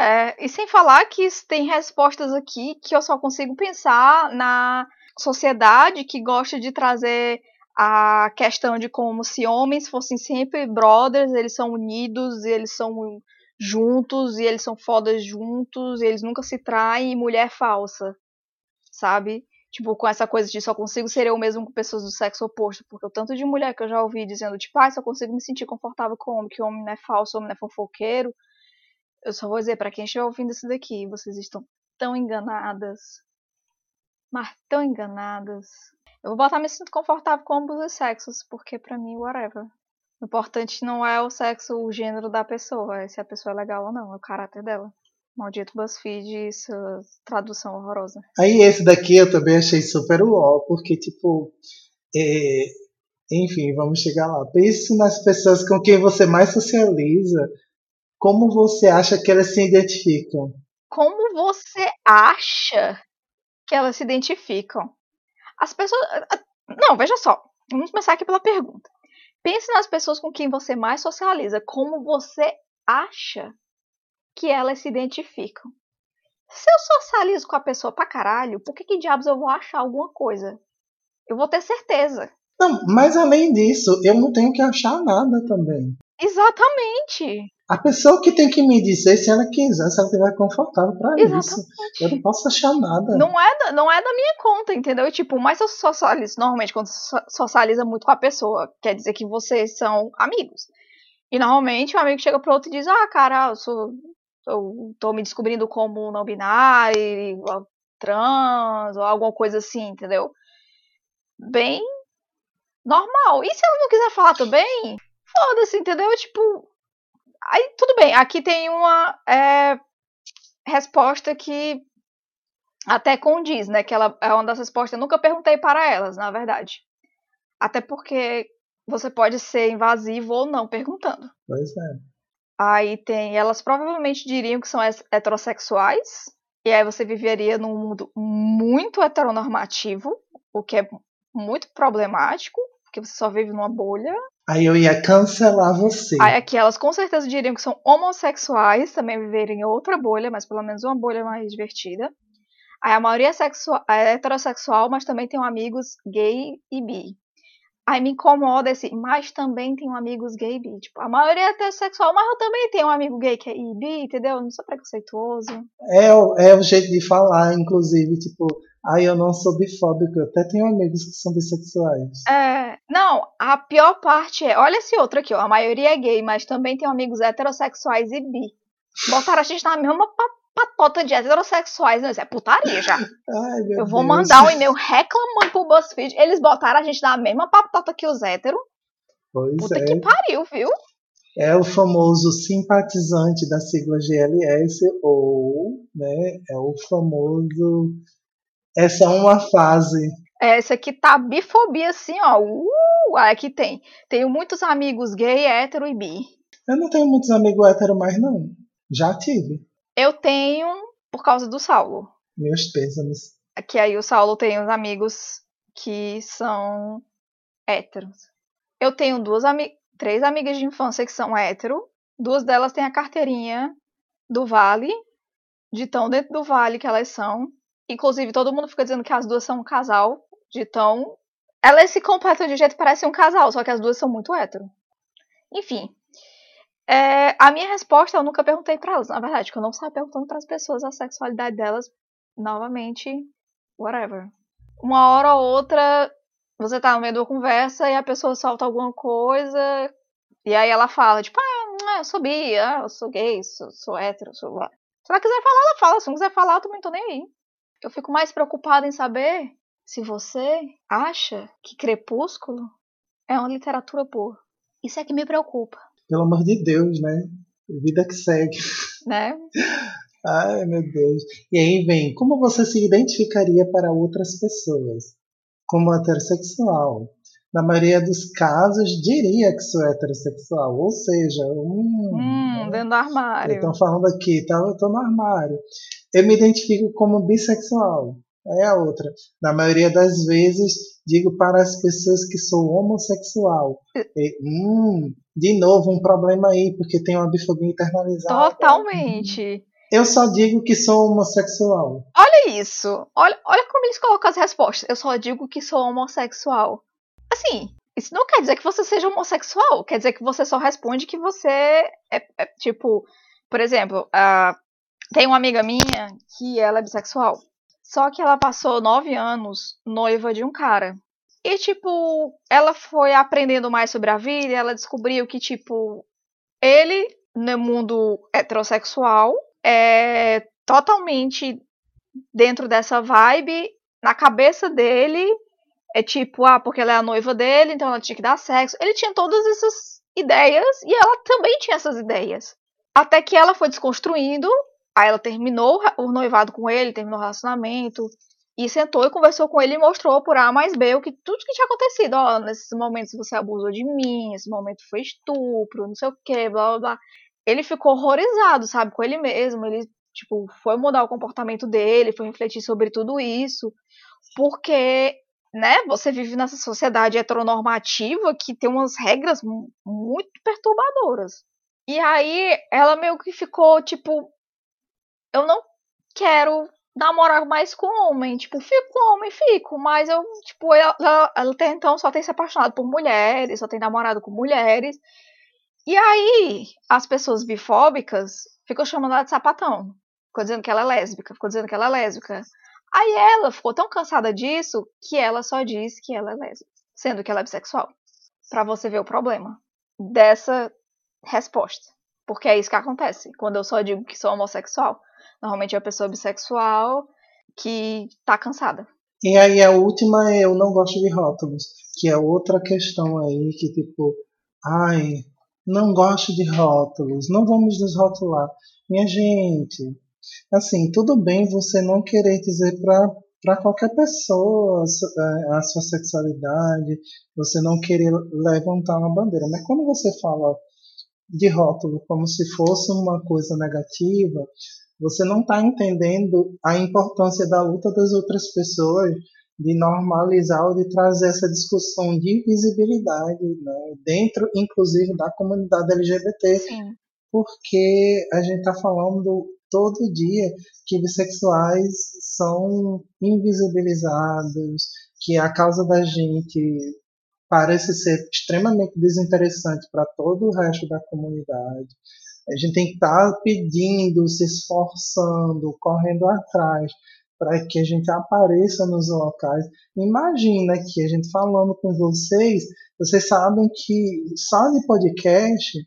É, e sem falar que tem respostas aqui que eu só consigo pensar na sociedade que gosta de trazer a questão de como se homens fossem sempre brothers, eles são unidos, eles são juntos e eles são fodas juntos, e eles nunca se traem, e mulher falsa, sabe? Tipo, com essa coisa de só consigo ser eu mesmo com pessoas do sexo oposto, porque o tanto de mulher que eu já ouvi dizendo, tipo, ah, só consigo me sentir confortável com homem, que homem não é falso, homem não é fofoqueiro. Eu só vou dizer, para quem estiver ouvindo isso daqui, vocês estão tão enganadas. Mas tão enganadas. Eu vou botar me sinto confortável com ambos os sexos, porque para mim, whatever. O importante não é o sexo, o gênero da pessoa, é se a pessoa é legal ou não, é o caráter dela. Maldito BuzzFeed e sua tradução horrorosa. Aí esse daqui eu também achei super uó, porque tipo. É... Enfim, vamos chegar lá. Pense nas pessoas com quem você mais socializa. Como você acha que elas se identificam? Como você acha que elas se identificam? As pessoas. Não, veja só. Vamos começar aqui pela pergunta. Pense nas pessoas com quem você mais socializa. Como você acha que elas se identificam? Se eu socializo com a pessoa pra caralho, por que, que diabos eu vou achar alguma coisa? Eu vou ter certeza. Não, mas além disso, eu não tenho que achar nada também. Exatamente. A pessoa que tem que me dizer se ela quiser, se ela estiver confortável para isso. Eu não posso achar nada. Não é, da, não é da minha conta, entendeu? Tipo, mas eu socializo, normalmente quando você socializa muito com a pessoa, quer dizer que vocês são amigos. E normalmente o um amigo chega pro outro e diz, ah, cara, eu sou. Eu tô me descobrindo como não binário, trans, ou alguma coisa assim, entendeu? Bem normal. E se ela não quiser falar também, foda-se, entendeu? Tipo, Aí, tudo bem, aqui tem uma é, resposta que até condiz, né? Que ela é uma das respostas. Eu nunca perguntei para elas, na verdade. Até porque você pode ser invasivo ou não perguntando. Pois é. Aí tem. Elas provavelmente diriam que são heterossexuais. E aí você viveria num mundo muito heteronormativo, o que é muito problemático, porque você só vive numa bolha. Aí eu ia cancelar você. Aí aqui elas com certeza diriam que são homossexuais, também viverem em outra bolha, mas pelo menos uma bolha mais divertida. Aí a maioria é, sexual, é heterossexual, mas também tem amigos gay e bi. Aí me incomoda esse, mas também tenho amigos gay e bi. Tipo, a maioria é heterossexual, mas eu também tenho um amigo gay que é bi, entendeu? Não sou preconceituoso. É, é o jeito de falar, inclusive, tipo, Ai, eu não sou bifóbico, eu até tenho amigos que são bissexuais. É, não, a pior parte é, olha esse outro aqui, ó, a maioria é gay, mas também tem amigos heterossexuais e bi. Botaram a gente na mesma patota de heterossexuais, né? Isso é putaria já. Ai, eu vou Deus. mandar um e-mail reclamando pro BuzzFeed, eles botaram a gente na mesma patota que os héteros. Pois Puta é. que pariu, viu? É o famoso simpatizante da sigla GLS ou, né, é o famoso essa é uma fase. Essa aqui tá bifobia assim, ó. Uh, aqui tem. Tenho muitos amigos gay, hétero e bi. Eu não tenho muitos amigos hétero mais, não. Já tive. Eu tenho por causa do Saulo. Meus pêsames. Que aí o Saulo tem uns amigos que são héteros. Eu tenho duas ami três amigas de infância que são hétero. Duas delas têm a carteirinha do Vale, de tão dentro do Vale que elas são. Inclusive, todo mundo fica dizendo que as duas são um casal, de tão. Elas se completam de jeito que parece um casal, só que as duas são muito hétero. Enfim. É, a minha resposta eu nunca perguntei para elas, na verdade, que eu não estava perguntando para as pessoas a sexualidade delas. Novamente, whatever. Uma hora ou outra, você tá no meio de uma conversa e a pessoa solta alguma coisa, e aí ela fala, tipo, ah, eu sou bi, ah, eu sou gay, sou, sou hétero, sou. Se ela quiser falar, ela fala. Se não quiser falar, eu também tô nem aí. Eu fico mais preocupada em saber se você acha que Crepúsculo é uma literatura boa. Isso é que me preocupa. Pelo amor de Deus, né? Vida que segue. Né? Ai, meu Deus. E aí vem, como você se identificaria para outras pessoas? Como heterossexual. Na maioria dos casos, diria que sou heterossexual. Ou seja, hum, hum dentro do armário. Estão falando aqui, tá, eu tô no armário. Eu me identifico como bissexual. É a outra. Na maioria das vezes, digo para as pessoas que sou homossexual. E, hum, de novo, um problema aí, porque tem uma bifobia internalizada. Totalmente. Eu só digo que sou homossexual. Olha isso. Olha, olha como eles colocam as respostas. Eu só digo que sou homossexual. Assim, isso não quer dizer que você seja homossexual, quer dizer que você só responde que você é, é tipo, por exemplo, tem uma amiga minha que ela é bissexual. Só que ela passou nove anos noiva de um cara. E, tipo, ela foi aprendendo mais sobre a vida ela descobriu que, tipo, ele, no mundo heterossexual, é totalmente dentro dessa vibe. Na cabeça dele, é tipo, ah, porque ela é a noiva dele, então ela tinha que dar sexo. Ele tinha todas essas ideias e ela também tinha essas ideias. Até que ela foi desconstruindo Aí ela terminou o noivado com ele, terminou o relacionamento. E sentou e conversou com ele e mostrou por A mais B o que tudo que tinha acontecido. Ó, nesses momentos você abusou de mim, esse momento foi estupro, não sei o que, blá blá blá. Ele ficou horrorizado, sabe, com ele mesmo. Ele, tipo, foi mudar o comportamento dele, foi refletir sobre tudo isso. Porque, né, você vive nessa sociedade heteronormativa que tem umas regras muito perturbadoras. E aí ela meio que ficou, tipo, eu não quero namorar mais com homem. Tipo, fico com homem, fico. Mas eu, tipo, ela, ela, ela tem, então só tem se apaixonado por mulheres, só tem namorado com mulheres. E aí, as pessoas bifóbicas ficam chamando ela de sapatão. Ficou dizendo que ela é lésbica, ficou dizendo que ela é lésbica. Aí ela ficou tão cansada disso que ela só diz que ela é lésbica, sendo que ela é bissexual. Para você ver o problema dessa resposta. Porque é isso que acontece quando eu só digo que sou homossexual. Normalmente é a pessoa bissexual que tá cansada. E aí a última é eu não gosto de rótulos, que é outra questão aí que tipo, ai, não gosto de rótulos, não vamos nos rotular. Minha gente, assim, tudo bem você não querer dizer para para qualquer pessoa a, a sua sexualidade, você não querer levantar uma bandeira, mas quando você fala de rótulo como se fosse uma coisa negativa, você não está entendendo a importância da luta das outras pessoas de normalizar ou de trazer essa discussão de visibilidade né, dentro, inclusive, da comunidade LGBT. Sim. Porque a gente está falando todo dia que bissexuais são invisibilizados, que a causa da gente parece ser extremamente desinteressante para todo o resto da comunidade. A gente tem que estar tá pedindo, se esforçando, correndo atrás para que a gente apareça nos locais. Imagina que a gente falando com vocês, vocês sabem que só de podcast,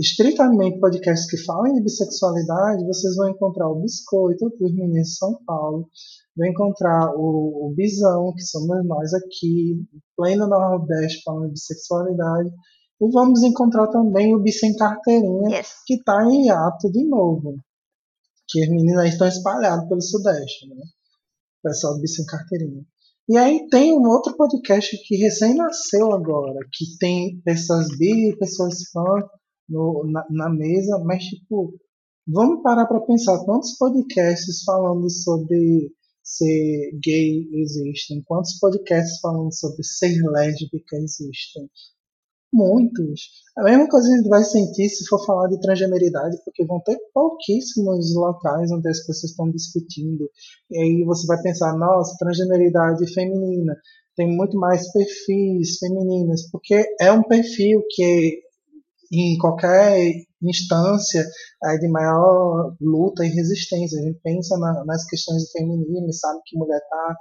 estritamente podcasts que falam de bissexualidade, vocês vão encontrar o Biscoito, dos meninos de São Paulo, vão encontrar o, o Bisão, que somos nós aqui, pleno Nordeste falando de bissexualidade, e vamos encontrar também o Bi Sem Carteirinha, yes. que está em hiato de novo. Que as meninas estão espalhadas pelo Sudeste, né? O pessoal do Bi Sem Carteirinha. E aí tem um outro podcast que recém nasceu agora, que tem pessoas bi, pessoas fã no, na, na mesa, mas tipo, vamos parar para pensar quantos podcasts falando sobre ser gay existem, quantos podcasts falando sobre ser lésbica existem, Muitos. A mesma coisa a gente vai sentir se for falar de transgeneridade, porque vão ter pouquíssimos locais onde as pessoas estão discutindo. E aí você vai pensar, nossa, transgeneridade feminina. Tem muito mais perfis femininas, porque é um perfil que em qualquer instância é de maior luta e resistência. A gente pensa na, nas questões do feminismo e sabe que mulher está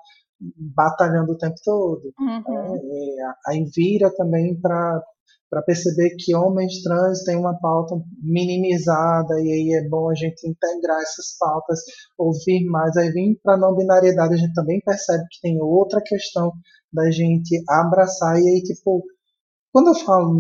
batalhando o tempo todo. Uhum. É, aí vira também para para perceber que homens trans têm uma pauta minimizada e aí é bom a gente integrar essas pautas, ouvir mais. Aí vem para a não binariedade, a gente também percebe que tem outra questão da gente abraçar e aí tipo, quando eu falo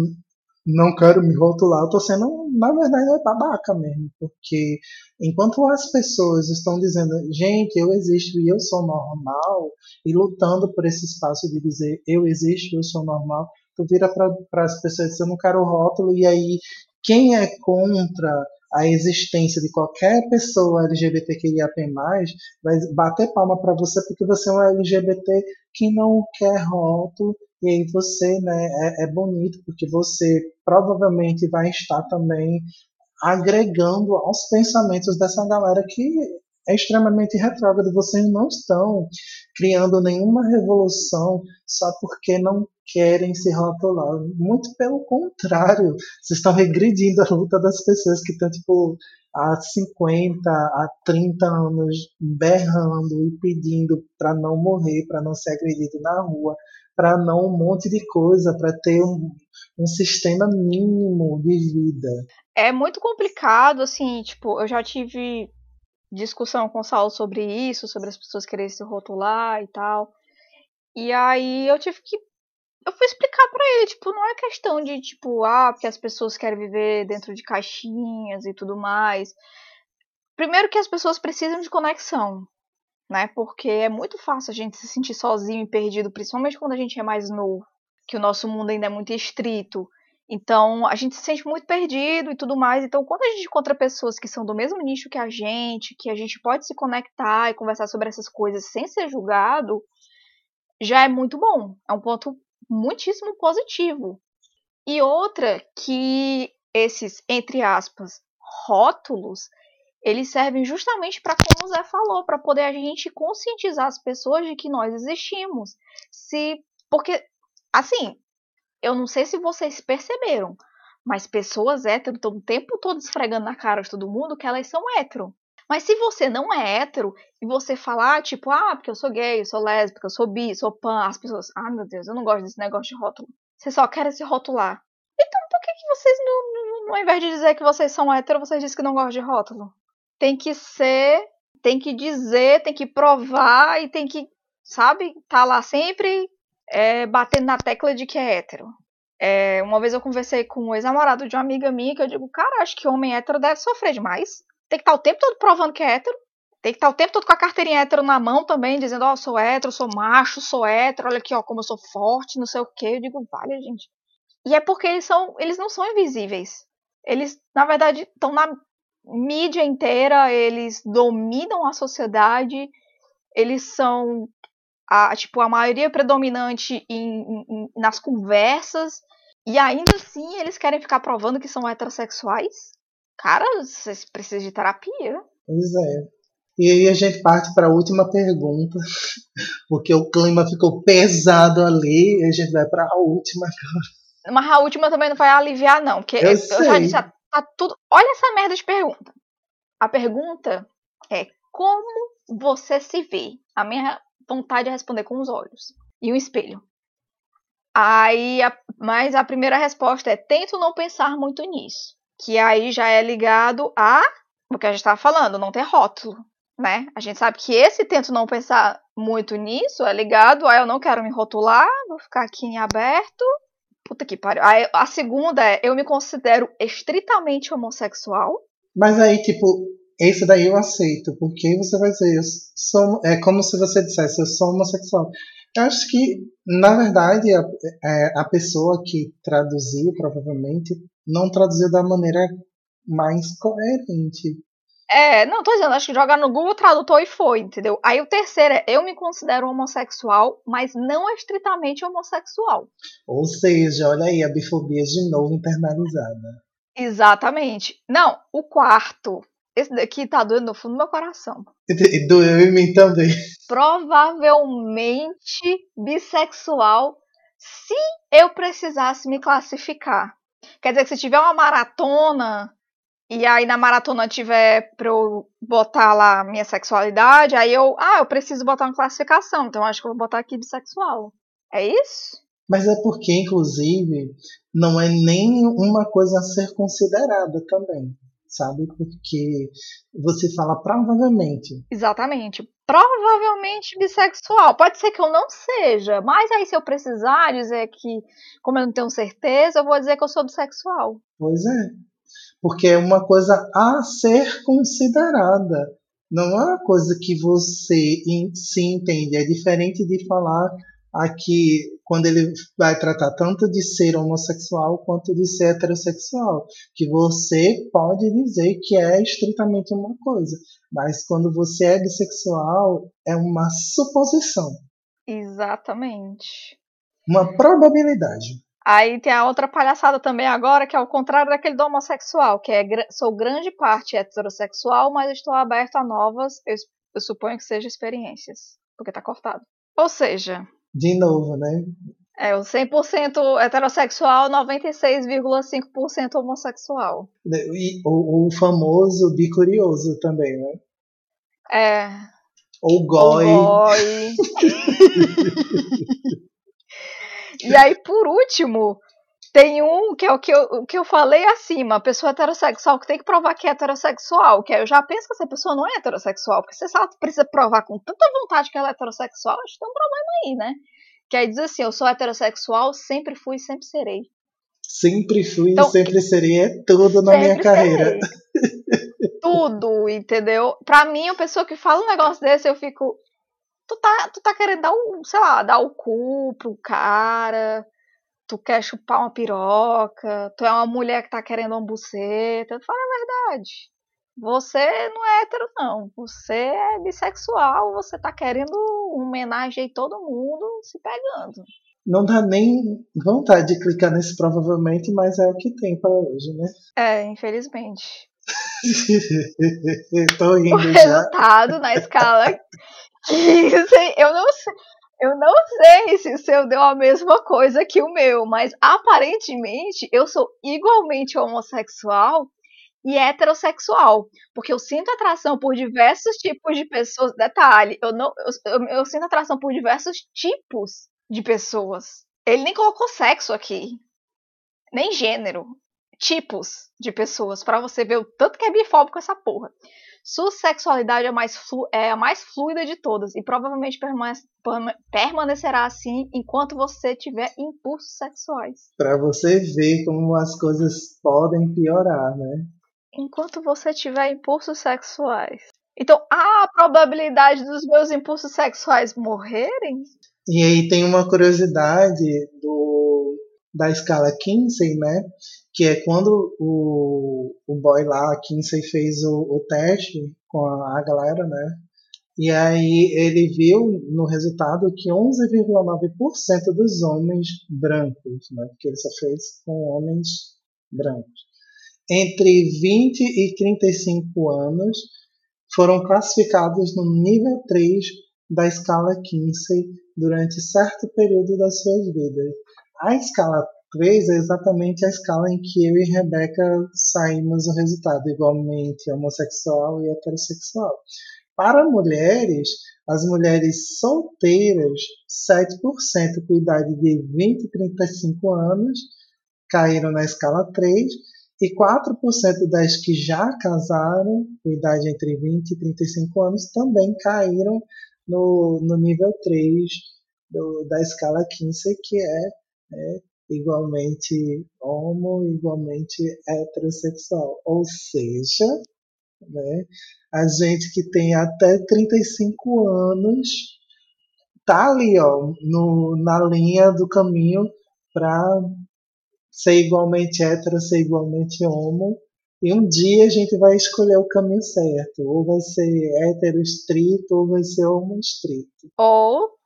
não quero me rotular, eu tô sendo, na verdade, é babaca mesmo, porque enquanto as pessoas estão dizendo, gente, eu existo e eu sou normal, e lutando por esse espaço de dizer eu existo, eu sou normal, tu vira para as pessoas e eu não quero rótulo, e aí quem é contra a existência de qualquer pessoa LGBTQIAP+, vai bater palma para você porque você é um LGBT que não quer rótulo, e aí você né, é, é bonito porque você provavelmente vai estar também agregando aos pensamentos dessa galera que é extremamente retrógrado. Vocês não estão criando nenhuma revolução só porque não querem se rotular. Muito pelo contrário, vocês estão regredindo a luta das pessoas que estão, tipo, há 50, há 30 anos berrando e pedindo para não morrer, para não ser agredido na rua, para não um monte de coisa, para ter um, um sistema mínimo de vida. É muito complicado, assim, tipo, eu já tive discussão com o Saulo sobre isso, sobre as pessoas quererem se rotular e tal. E aí eu tive que eu fui explicar para ele, tipo, não é questão de tipo, ah, porque as pessoas querem viver dentro de caixinhas e tudo mais. Primeiro que as pessoas precisam de conexão, né? Porque é muito fácil a gente se sentir sozinho e perdido, principalmente quando a gente é mais novo, que o nosso mundo ainda é muito estrito. Então, a gente se sente muito perdido e tudo mais. Então, quando a gente encontra pessoas que são do mesmo nicho que a gente, que a gente pode se conectar e conversar sobre essas coisas sem ser julgado, já é muito bom. É um ponto muitíssimo positivo. E outra que esses, entre aspas, rótulos, eles servem justamente para, como o Zé falou, para poder a gente conscientizar as pessoas de que nós existimos. Se, porque, assim, eu não sei se vocês perceberam, mas pessoas hétero estão o tempo todo esfregando na cara de todo mundo que elas são hétero. Mas se você não é hétero e você falar, tipo, ah, porque eu sou gay, eu sou lésbica, eu sou bi, sou pan, as pessoas, ah, meu Deus, eu não gosto desse negócio de rótulo. Você só quer se rotular. Então por que, que vocês, não, não, ao invés de dizer que vocês são hétero, vocês dizem que não gostam de rótulo? Tem que ser, tem que dizer, tem que provar e tem que, sabe, tá lá sempre é, batendo na tecla de que é hétero. É, uma vez eu conversei com o ex-namorado de uma amiga minha que eu digo, cara, acho que homem hétero deve sofrer demais. Tem que estar o tempo todo provando que é hétero. Tem que estar o tempo todo com a carteirinha hétero na mão também, dizendo, ó, oh, sou hétero, sou macho, sou hétero, olha aqui, ó, como eu sou forte, não sei o quê. Eu digo, vale, gente. E é porque eles são, eles não são invisíveis. Eles, na verdade, estão na mídia inteira, eles dominam a sociedade, eles são a, tipo, a maioria predominante em, em, nas conversas, e ainda assim eles querem ficar provando que são heterossexuais. Cara, vocês precisam de terapia. Pois é. E aí a gente parte para a última pergunta, porque o clima ficou pesado ali, e a gente vai para a última agora. Mas a última também não vai aliviar, não, porque eu, eu já disse, tá, tá tudo. Olha essa merda de pergunta. A pergunta é como você se vê? A minha vontade de responder com os olhos e um espelho. Aí, a, mas a primeira resposta é: tento não pensar muito nisso. Que aí já é ligado a o que a gente estava falando, não ter rótulo, né? A gente sabe que esse tento não pensar muito nisso é ligado a eu não quero me rotular, vou ficar aqui em aberto. Puta que pariu. Aí, a segunda é eu me considero estritamente homossexual. Mas aí, tipo, esse daí eu aceito, porque você vai dizer, eu sou, é como se você dissesse, eu sou homossexual. Eu acho que, na verdade, a, é, a pessoa que traduziu, provavelmente, não traduziu da maneira mais coerente. É, não, tô dizendo, acho que jogar no Google Tradutor e foi, entendeu? Aí o terceiro é, eu me considero homossexual, mas não estritamente homossexual. Ou seja, olha aí, a bifobia de novo internalizada. Exatamente. Não, o quarto, esse daqui tá doendo no fundo do meu coração. Doeu em mim também. Provavelmente bissexual se eu precisasse me classificar. Quer dizer que se tiver uma maratona e aí na maratona tiver pra eu botar lá minha sexualidade, aí eu, ah, eu preciso botar uma classificação, então acho que eu vou botar aqui bissexual. É isso? Mas é porque, inclusive, não é nem uma coisa a ser considerada também sabe? Porque você fala provavelmente. Exatamente. Provavelmente bissexual. Pode ser que eu não seja, mas aí se eu precisar dizer que, como eu não tenho certeza, eu vou dizer que eu sou bissexual. Pois é. Porque é uma coisa a ser considerada. Não é uma coisa que você se entende. É diferente de falar aqui quando ele vai tratar tanto de ser homossexual quanto de ser heterossexual, que você pode dizer que é estritamente uma coisa, mas quando você é bissexual é uma suposição. Exatamente. Uma probabilidade. Aí tem a outra palhaçada também agora, que é o contrário daquele do homossexual, que é sou grande parte heterossexual, mas estou aberto a novas, eu, eu suponho que seja experiências, porque tá cortado. Ou seja. De novo, né? É, o 100% heterossexual, 96,5% homossexual. E o, o famoso bicurioso também, né? É. Ou goi. Ou goi. e aí, por último, tem um que é o que eu, o que eu falei acima, a pessoa heterossexual que tem que provar que é heterossexual, que eu já penso que essa pessoa não é heterossexual, porque se ela precisa provar com tanta vontade que ela é heterossexual, acho que tem um problema aí, né? Que aí diz assim, eu sou heterossexual, sempre fui e sempre serei. Sempre fui então, e sempre serei, é tudo na minha carreira. tudo, entendeu? Pra mim, a pessoa que fala um negócio desse, eu fico. Tu tá, tu tá querendo dar o, sei lá, dar o cu pro cara, tu quer chupar uma piroca, tu é uma mulher que tá querendo uma buceta, fala a verdade. Você não é hétero, não. Você é bissexual, você tá querendo homenagem todo mundo se pegando. Não dá nem vontade de clicar nesse provavelmente, mas é o que tem para hoje, né? É, infelizmente. Tô rindo o já. resultado na escala 15, eu não sei. Eu não sei se o seu deu a mesma coisa que o meu, mas aparentemente eu sou igualmente homossexual e heterossexual, porque eu sinto atração por diversos tipos de pessoas. Detalhe, eu não, eu, eu, sinto atração por diversos tipos de pessoas. Ele nem colocou sexo aqui, nem gênero, tipos de pessoas para você ver o tanto que é bifóbico essa porra. Sua sexualidade é, mais flu, é a mais fluida de todas e provavelmente permanecerá assim enquanto você tiver impulsos sexuais. Para você ver como as coisas podem piorar, né? enquanto você tiver impulsos sexuais. Então, há a probabilidade dos meus impulsos sexuais morrerem? E aí tem uma curiosidade do, da escala Kinsey, né? Que é quando o, o boy lá, a Kinsey, fez o, o teste com a, a galera, né? E aí ele viu no resultado que 11,9% dos homens brancos, né? Porque ele só fez com homens brancos entre 20 e 35 anos foram classificados no nível 3 da escala Kinsey durante certo período das suas vidas. A escala 3 é exatamente a escala em que eu e Rebeca saímos o resultado, igualmente homossexual e heterossexual. Para mulheres, as mulheres solteiras, 7% com idade de 20 e 35 anos, caíram na escala 3, e 4% das que já casaram, com idade entre 20 e 35 anos, também caíram no, no nível 3 do, da escala Kinsey, que é, é igualmente homo, igualmente heterossexual. Ou seja, né, a gente que tem até 35 anos tá ali ó, no, na linha do caminho para ser igualmente hétero, ser igualmente homo. E um dia a gente vai escolher o caminho certo. Ou vai ser hétero estrito, ou vai ser homo estrito. Ou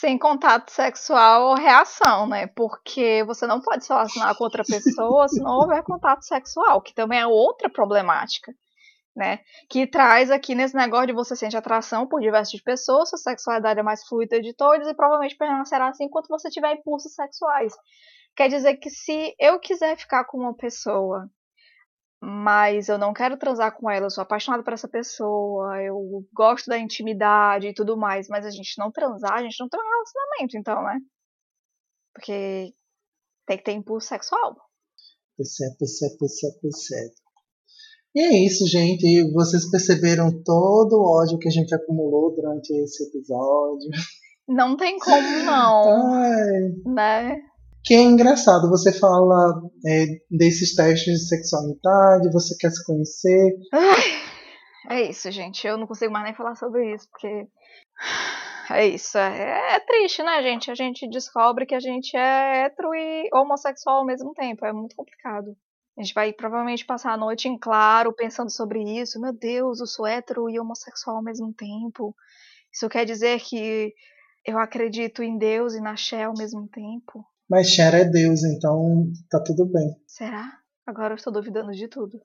sem contato sexual ou reação, né? Porque você não pode se relacionar com outra pessoa se não houver contato sexual, que também é outra problemática, né? Que traz aqui nesse negócio de você sente atração por diversas pessoas, sua sexualidade é mais fluida de todos e provavelmente permanecerá assim enquanto você tiver impulsos sexuais. Quer dizer que se eu quiser ficar com uma pessoa, mas eu não quero transar com ela, eu sou apaixonada por essa pessoa, eu gosto da intimidade e tudo mais, mas a gente não transar, a gente não tem um relacionamento, então, né? Porque tem que ter impulso sexual. Percebe, percebe, percebe, percebe. E é isso, gente. Vocês perceberam todo o ódio que a gente acumulou durante esse episódio? Não tem como não. Ai. Né? Que é engraçado, você fala é, desses testes de sexualidade, você quer se conhecer. É isso, gente. Eu não consigo mais nem falar sobre isso, porque. É isso. É, é triste, né, gente? A gente descobre que a gente é hétero e homossexual ao mesmo tempo. É muito complicado. A gente vai provavelmente passar a noite em claro pensando sobre isso. Meu Deus, eu sou hétero e homossexual ao mesmo tempo. Isso quer dizer que eu acredito em Deus e na Xé ao mesmo tempo. Mas Cher é Deus, então tá tudo bem. Será? Agora eu estou duvidando de tudo.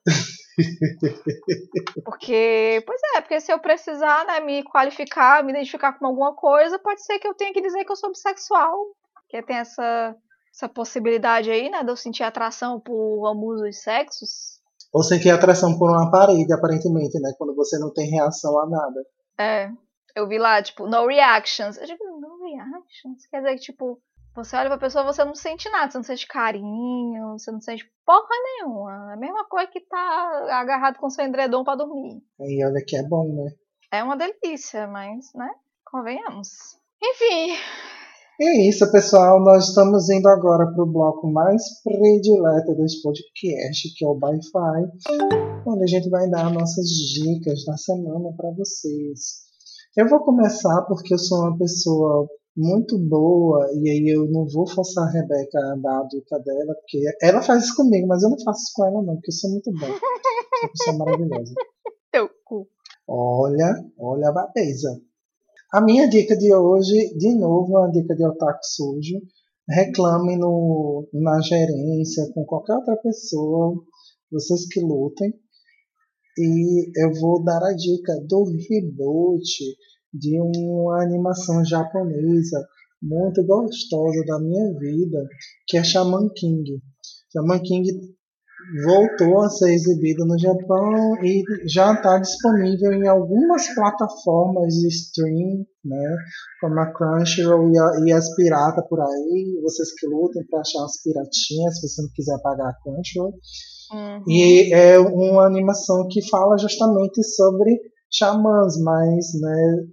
porque, pois é, porque se eu precisar, né, me qualificar, me identificar com alguma coisa, pode ser que eu tenha que dizer que eu sou bissexual. Que tem essa, essa possibilidade aí, né, de eu sentir atração por ambos os sexos. Ou sentir atração por uma parede, aparentemente, né, quando você não tem reação a nada. É, eu vi lá, tipo, no reactions. Eu digo, no reactions? Quer dizer que, tipo, você olha pra pessoa, você não sente nada, você não sente carinho, você não sente porra nenhuma. É a mesma coisa que tá agarrado com seu endredom pra dormir. E olha que é bom, né? É uma delícia, mas, né? Convenhamos. Enfim. É isso, pessoal. Nós estamos indo agora para o bloco mais predileto desse podcast, que é o Wi-Fi, onde a gente vai dar nossas dicas da semana para vocês. Eu vou começar porque eu sou uma pessoa muito boa, e aí eu não vou forçar a Rebeca a dar a dica dela, porque ela faz isso comigo, mas eu não faço isso com ela não, porque eu sou muito bom. Uma pessoa maravilhosa. Teu cu. Olha, olha a babeza. A minha dica de hoje, de novo, é uma dica de otaku sujo. Reclame no, na gerência, com qualquer outra pessoa, vocês que lutem. E eu vou dar a dica do reboot de uma animação japonesa muito gostosa da minha vida, que é Shaman King. Shaman King voltou a ser exibido no Japão e já está disponível em algumas plataformas de stream, né, como a Crunchyroll e, a, e as piratas por aí. Vocês que lutem para achar as piratinhas, se você não quiser pagar a Crunchyroll. Uhum. E é uma animação que fala justamente sobre xamãs, mas né,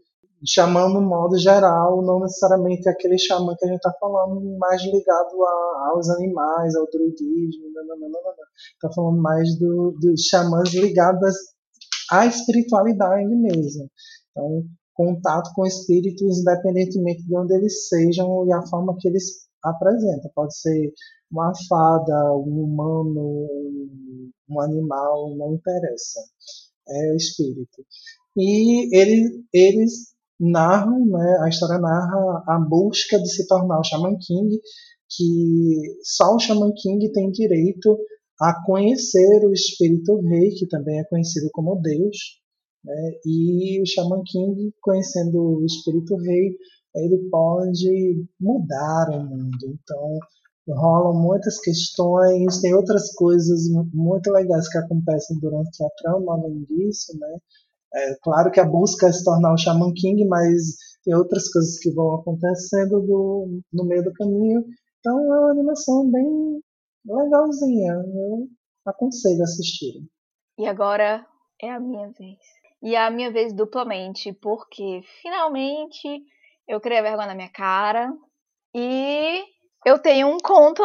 xamã no modo geral, não necessariamente aquele xamã que a gente está falando, mais ligado a, aos animais, ao druidismo, está falando mais dos do xamãs ligados à espiritualidade mesmo. Então, contato com espíritos, independentemente de onde eles sejam e a forma que eles apresentam. Pode ser uma fada, um humano, um animal, não interessa. É o espírito. E ele, eles narram, né, a história narra a busca de se tornar o Shaman King, que só o Shaman King tem direito a conhecer o espírito rei, que também é conhecido como Deus, né, e o Shaman King, conhecendo o espírito rei, ele pode mudar o mundo. Então, rolam muitas questões, tem outras coisas muito legais que acontecem durante a trama, além disso, né? É, claro que a busca é se tornar o Shaman King, mas tem outras coisas que vão acontecendo do, no meio do caminho. Então é uma animação bem legalzinha. Eu aconselho assistir. E agora é a minha vez. E é a minha vez duplamente, porque finalmente eu criei vergonha na minha cara e eu tenho um conto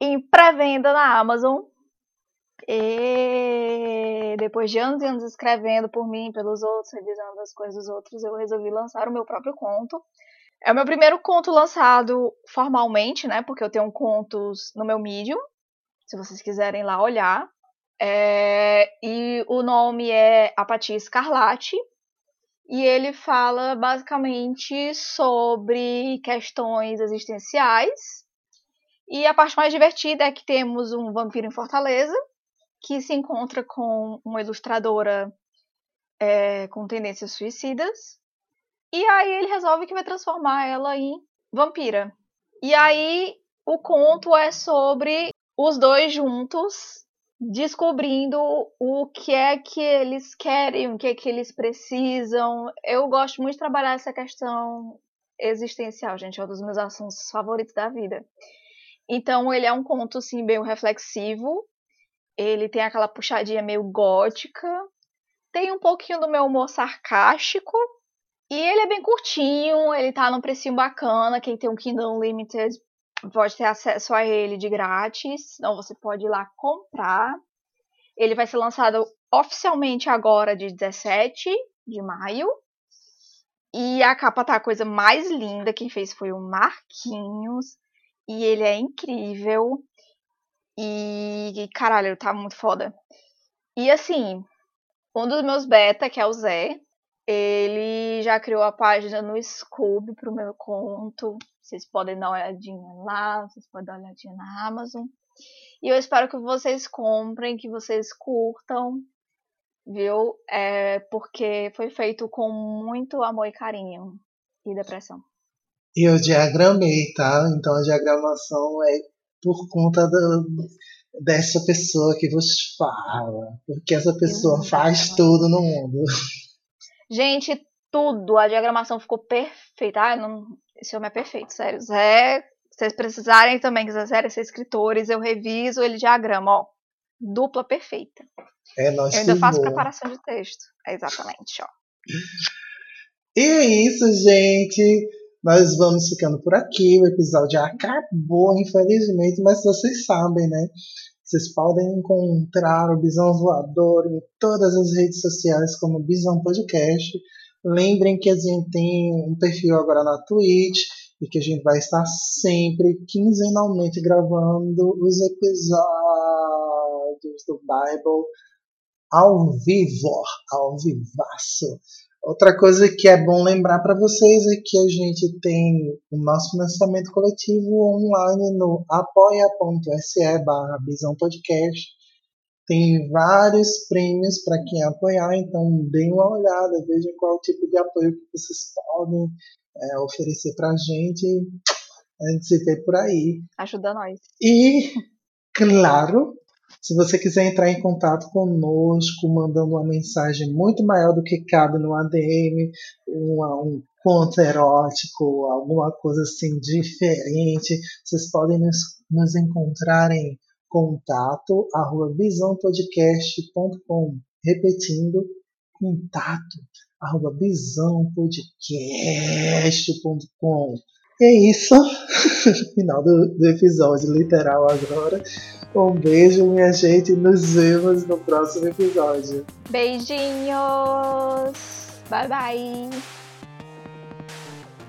em pré-venda na Amazon e depois de anos e anos escrevendo por mim, pelos outros, revisando as coisas dos outros, eu resolvi lançar o meu próprio conto. É o meu primeiro conto lançado formalmente, né? Porque eu tenho contos no meu Medium, se vocês quiserem lá olhar. É, e o nome é Apatia Escarlate. E ele fala basicamente sobre questões existenciais. E a parte mais divertida é que temos um vampiro em Fortaleza, que se encontra com uma ilustradora é, com tendências suicidas. E aí ele resolve que vai transformar ela em vampira. E aí o conto é sobre os dois juntos descobrindo o que é que eles querem, o que é que eles precisam. Eu gosto muito de trabalhar essa questão existencial, gente, é um dos meus assuntos favoritos da vida. Então ele é um conto assim bem reflexivo, ele tem aquela puxadinha meio gótica, tem um pouquinho do meu humor sarcástico, e ele é bem curtinho, ele tá num precinho bacana, quem tem um Kindle Unlimited pode ter acesso a ele de grátis, então você pode ir lá comprar. Ele vai ser lançado oficialmente agora de 17 de maio. E a capa tá a coisa mais linda, quem fez foi o Marquinhos, e ele é incrível. E, caralho, tá muito foda. E assim, um dos meus beta, que é o Zé, ele já criou a página no Scoob pro meu conto. Vocês podem dar uma olhadinha lá, vocês podem dar uma olhadinha na Amazon. E eu espero que vocês comprem, que vocês curtam, viu? É porque foi feito com muito amor e carinho e depressão. E eu diagramei, tá? Então a diagramação é por conta do, dessa pessoa que vos fala. Porque essa pessoa faz tudo no mundo. Gente, tudo. A diagramação ficou perfeita. Ah, não, esse homem é perfeito, sério. Zé, se vocês precisarem também, quiserem ser escritores, eu reviso ele diagrama, ó. Dupla perfeita. É, nós eu ainda faço preparação de texto. É exatamente, ó. E é isso, gente. Nós vamos ficando por aqui. O episódio acabou, infelizmente, mas vocês sabem, né? Vocês podem encontrar o Bisão Voador em todas as redes sociais como Bisão Podcast. Lembrem que a gente tem um perfil agora na Twitch e que a gente vai estar sempre quinzenalmente gravando os episódios do Bible ao vivo, ao vivaço. Outra coisa que é bom lembrar para vocês é que a gente tem o nosso financiamento coletivo online no apoia.se barra Podcast. Tem vários prêmios para quem apoiar, então deem uma olhada, vejam qual tipo de apoio que vocês podem é, oferecer para a gente. A gente se vê por aí. Ajuda nós. E, claro, se você quiser entrar em contato conosco, mandando uma mensagem muito maior do que cabe no ADM, uma, um conto erótico, alguma coisa assim diferente, vocês podem nos, nos encontrar em contato arroba bisãopodcast.com repetindo contato arroba bisãopodcast.com é isso final do, do episódio literal agora um beijo, minha gente, e nos vemos no próximo episódio. Beijinhos! Bye bye!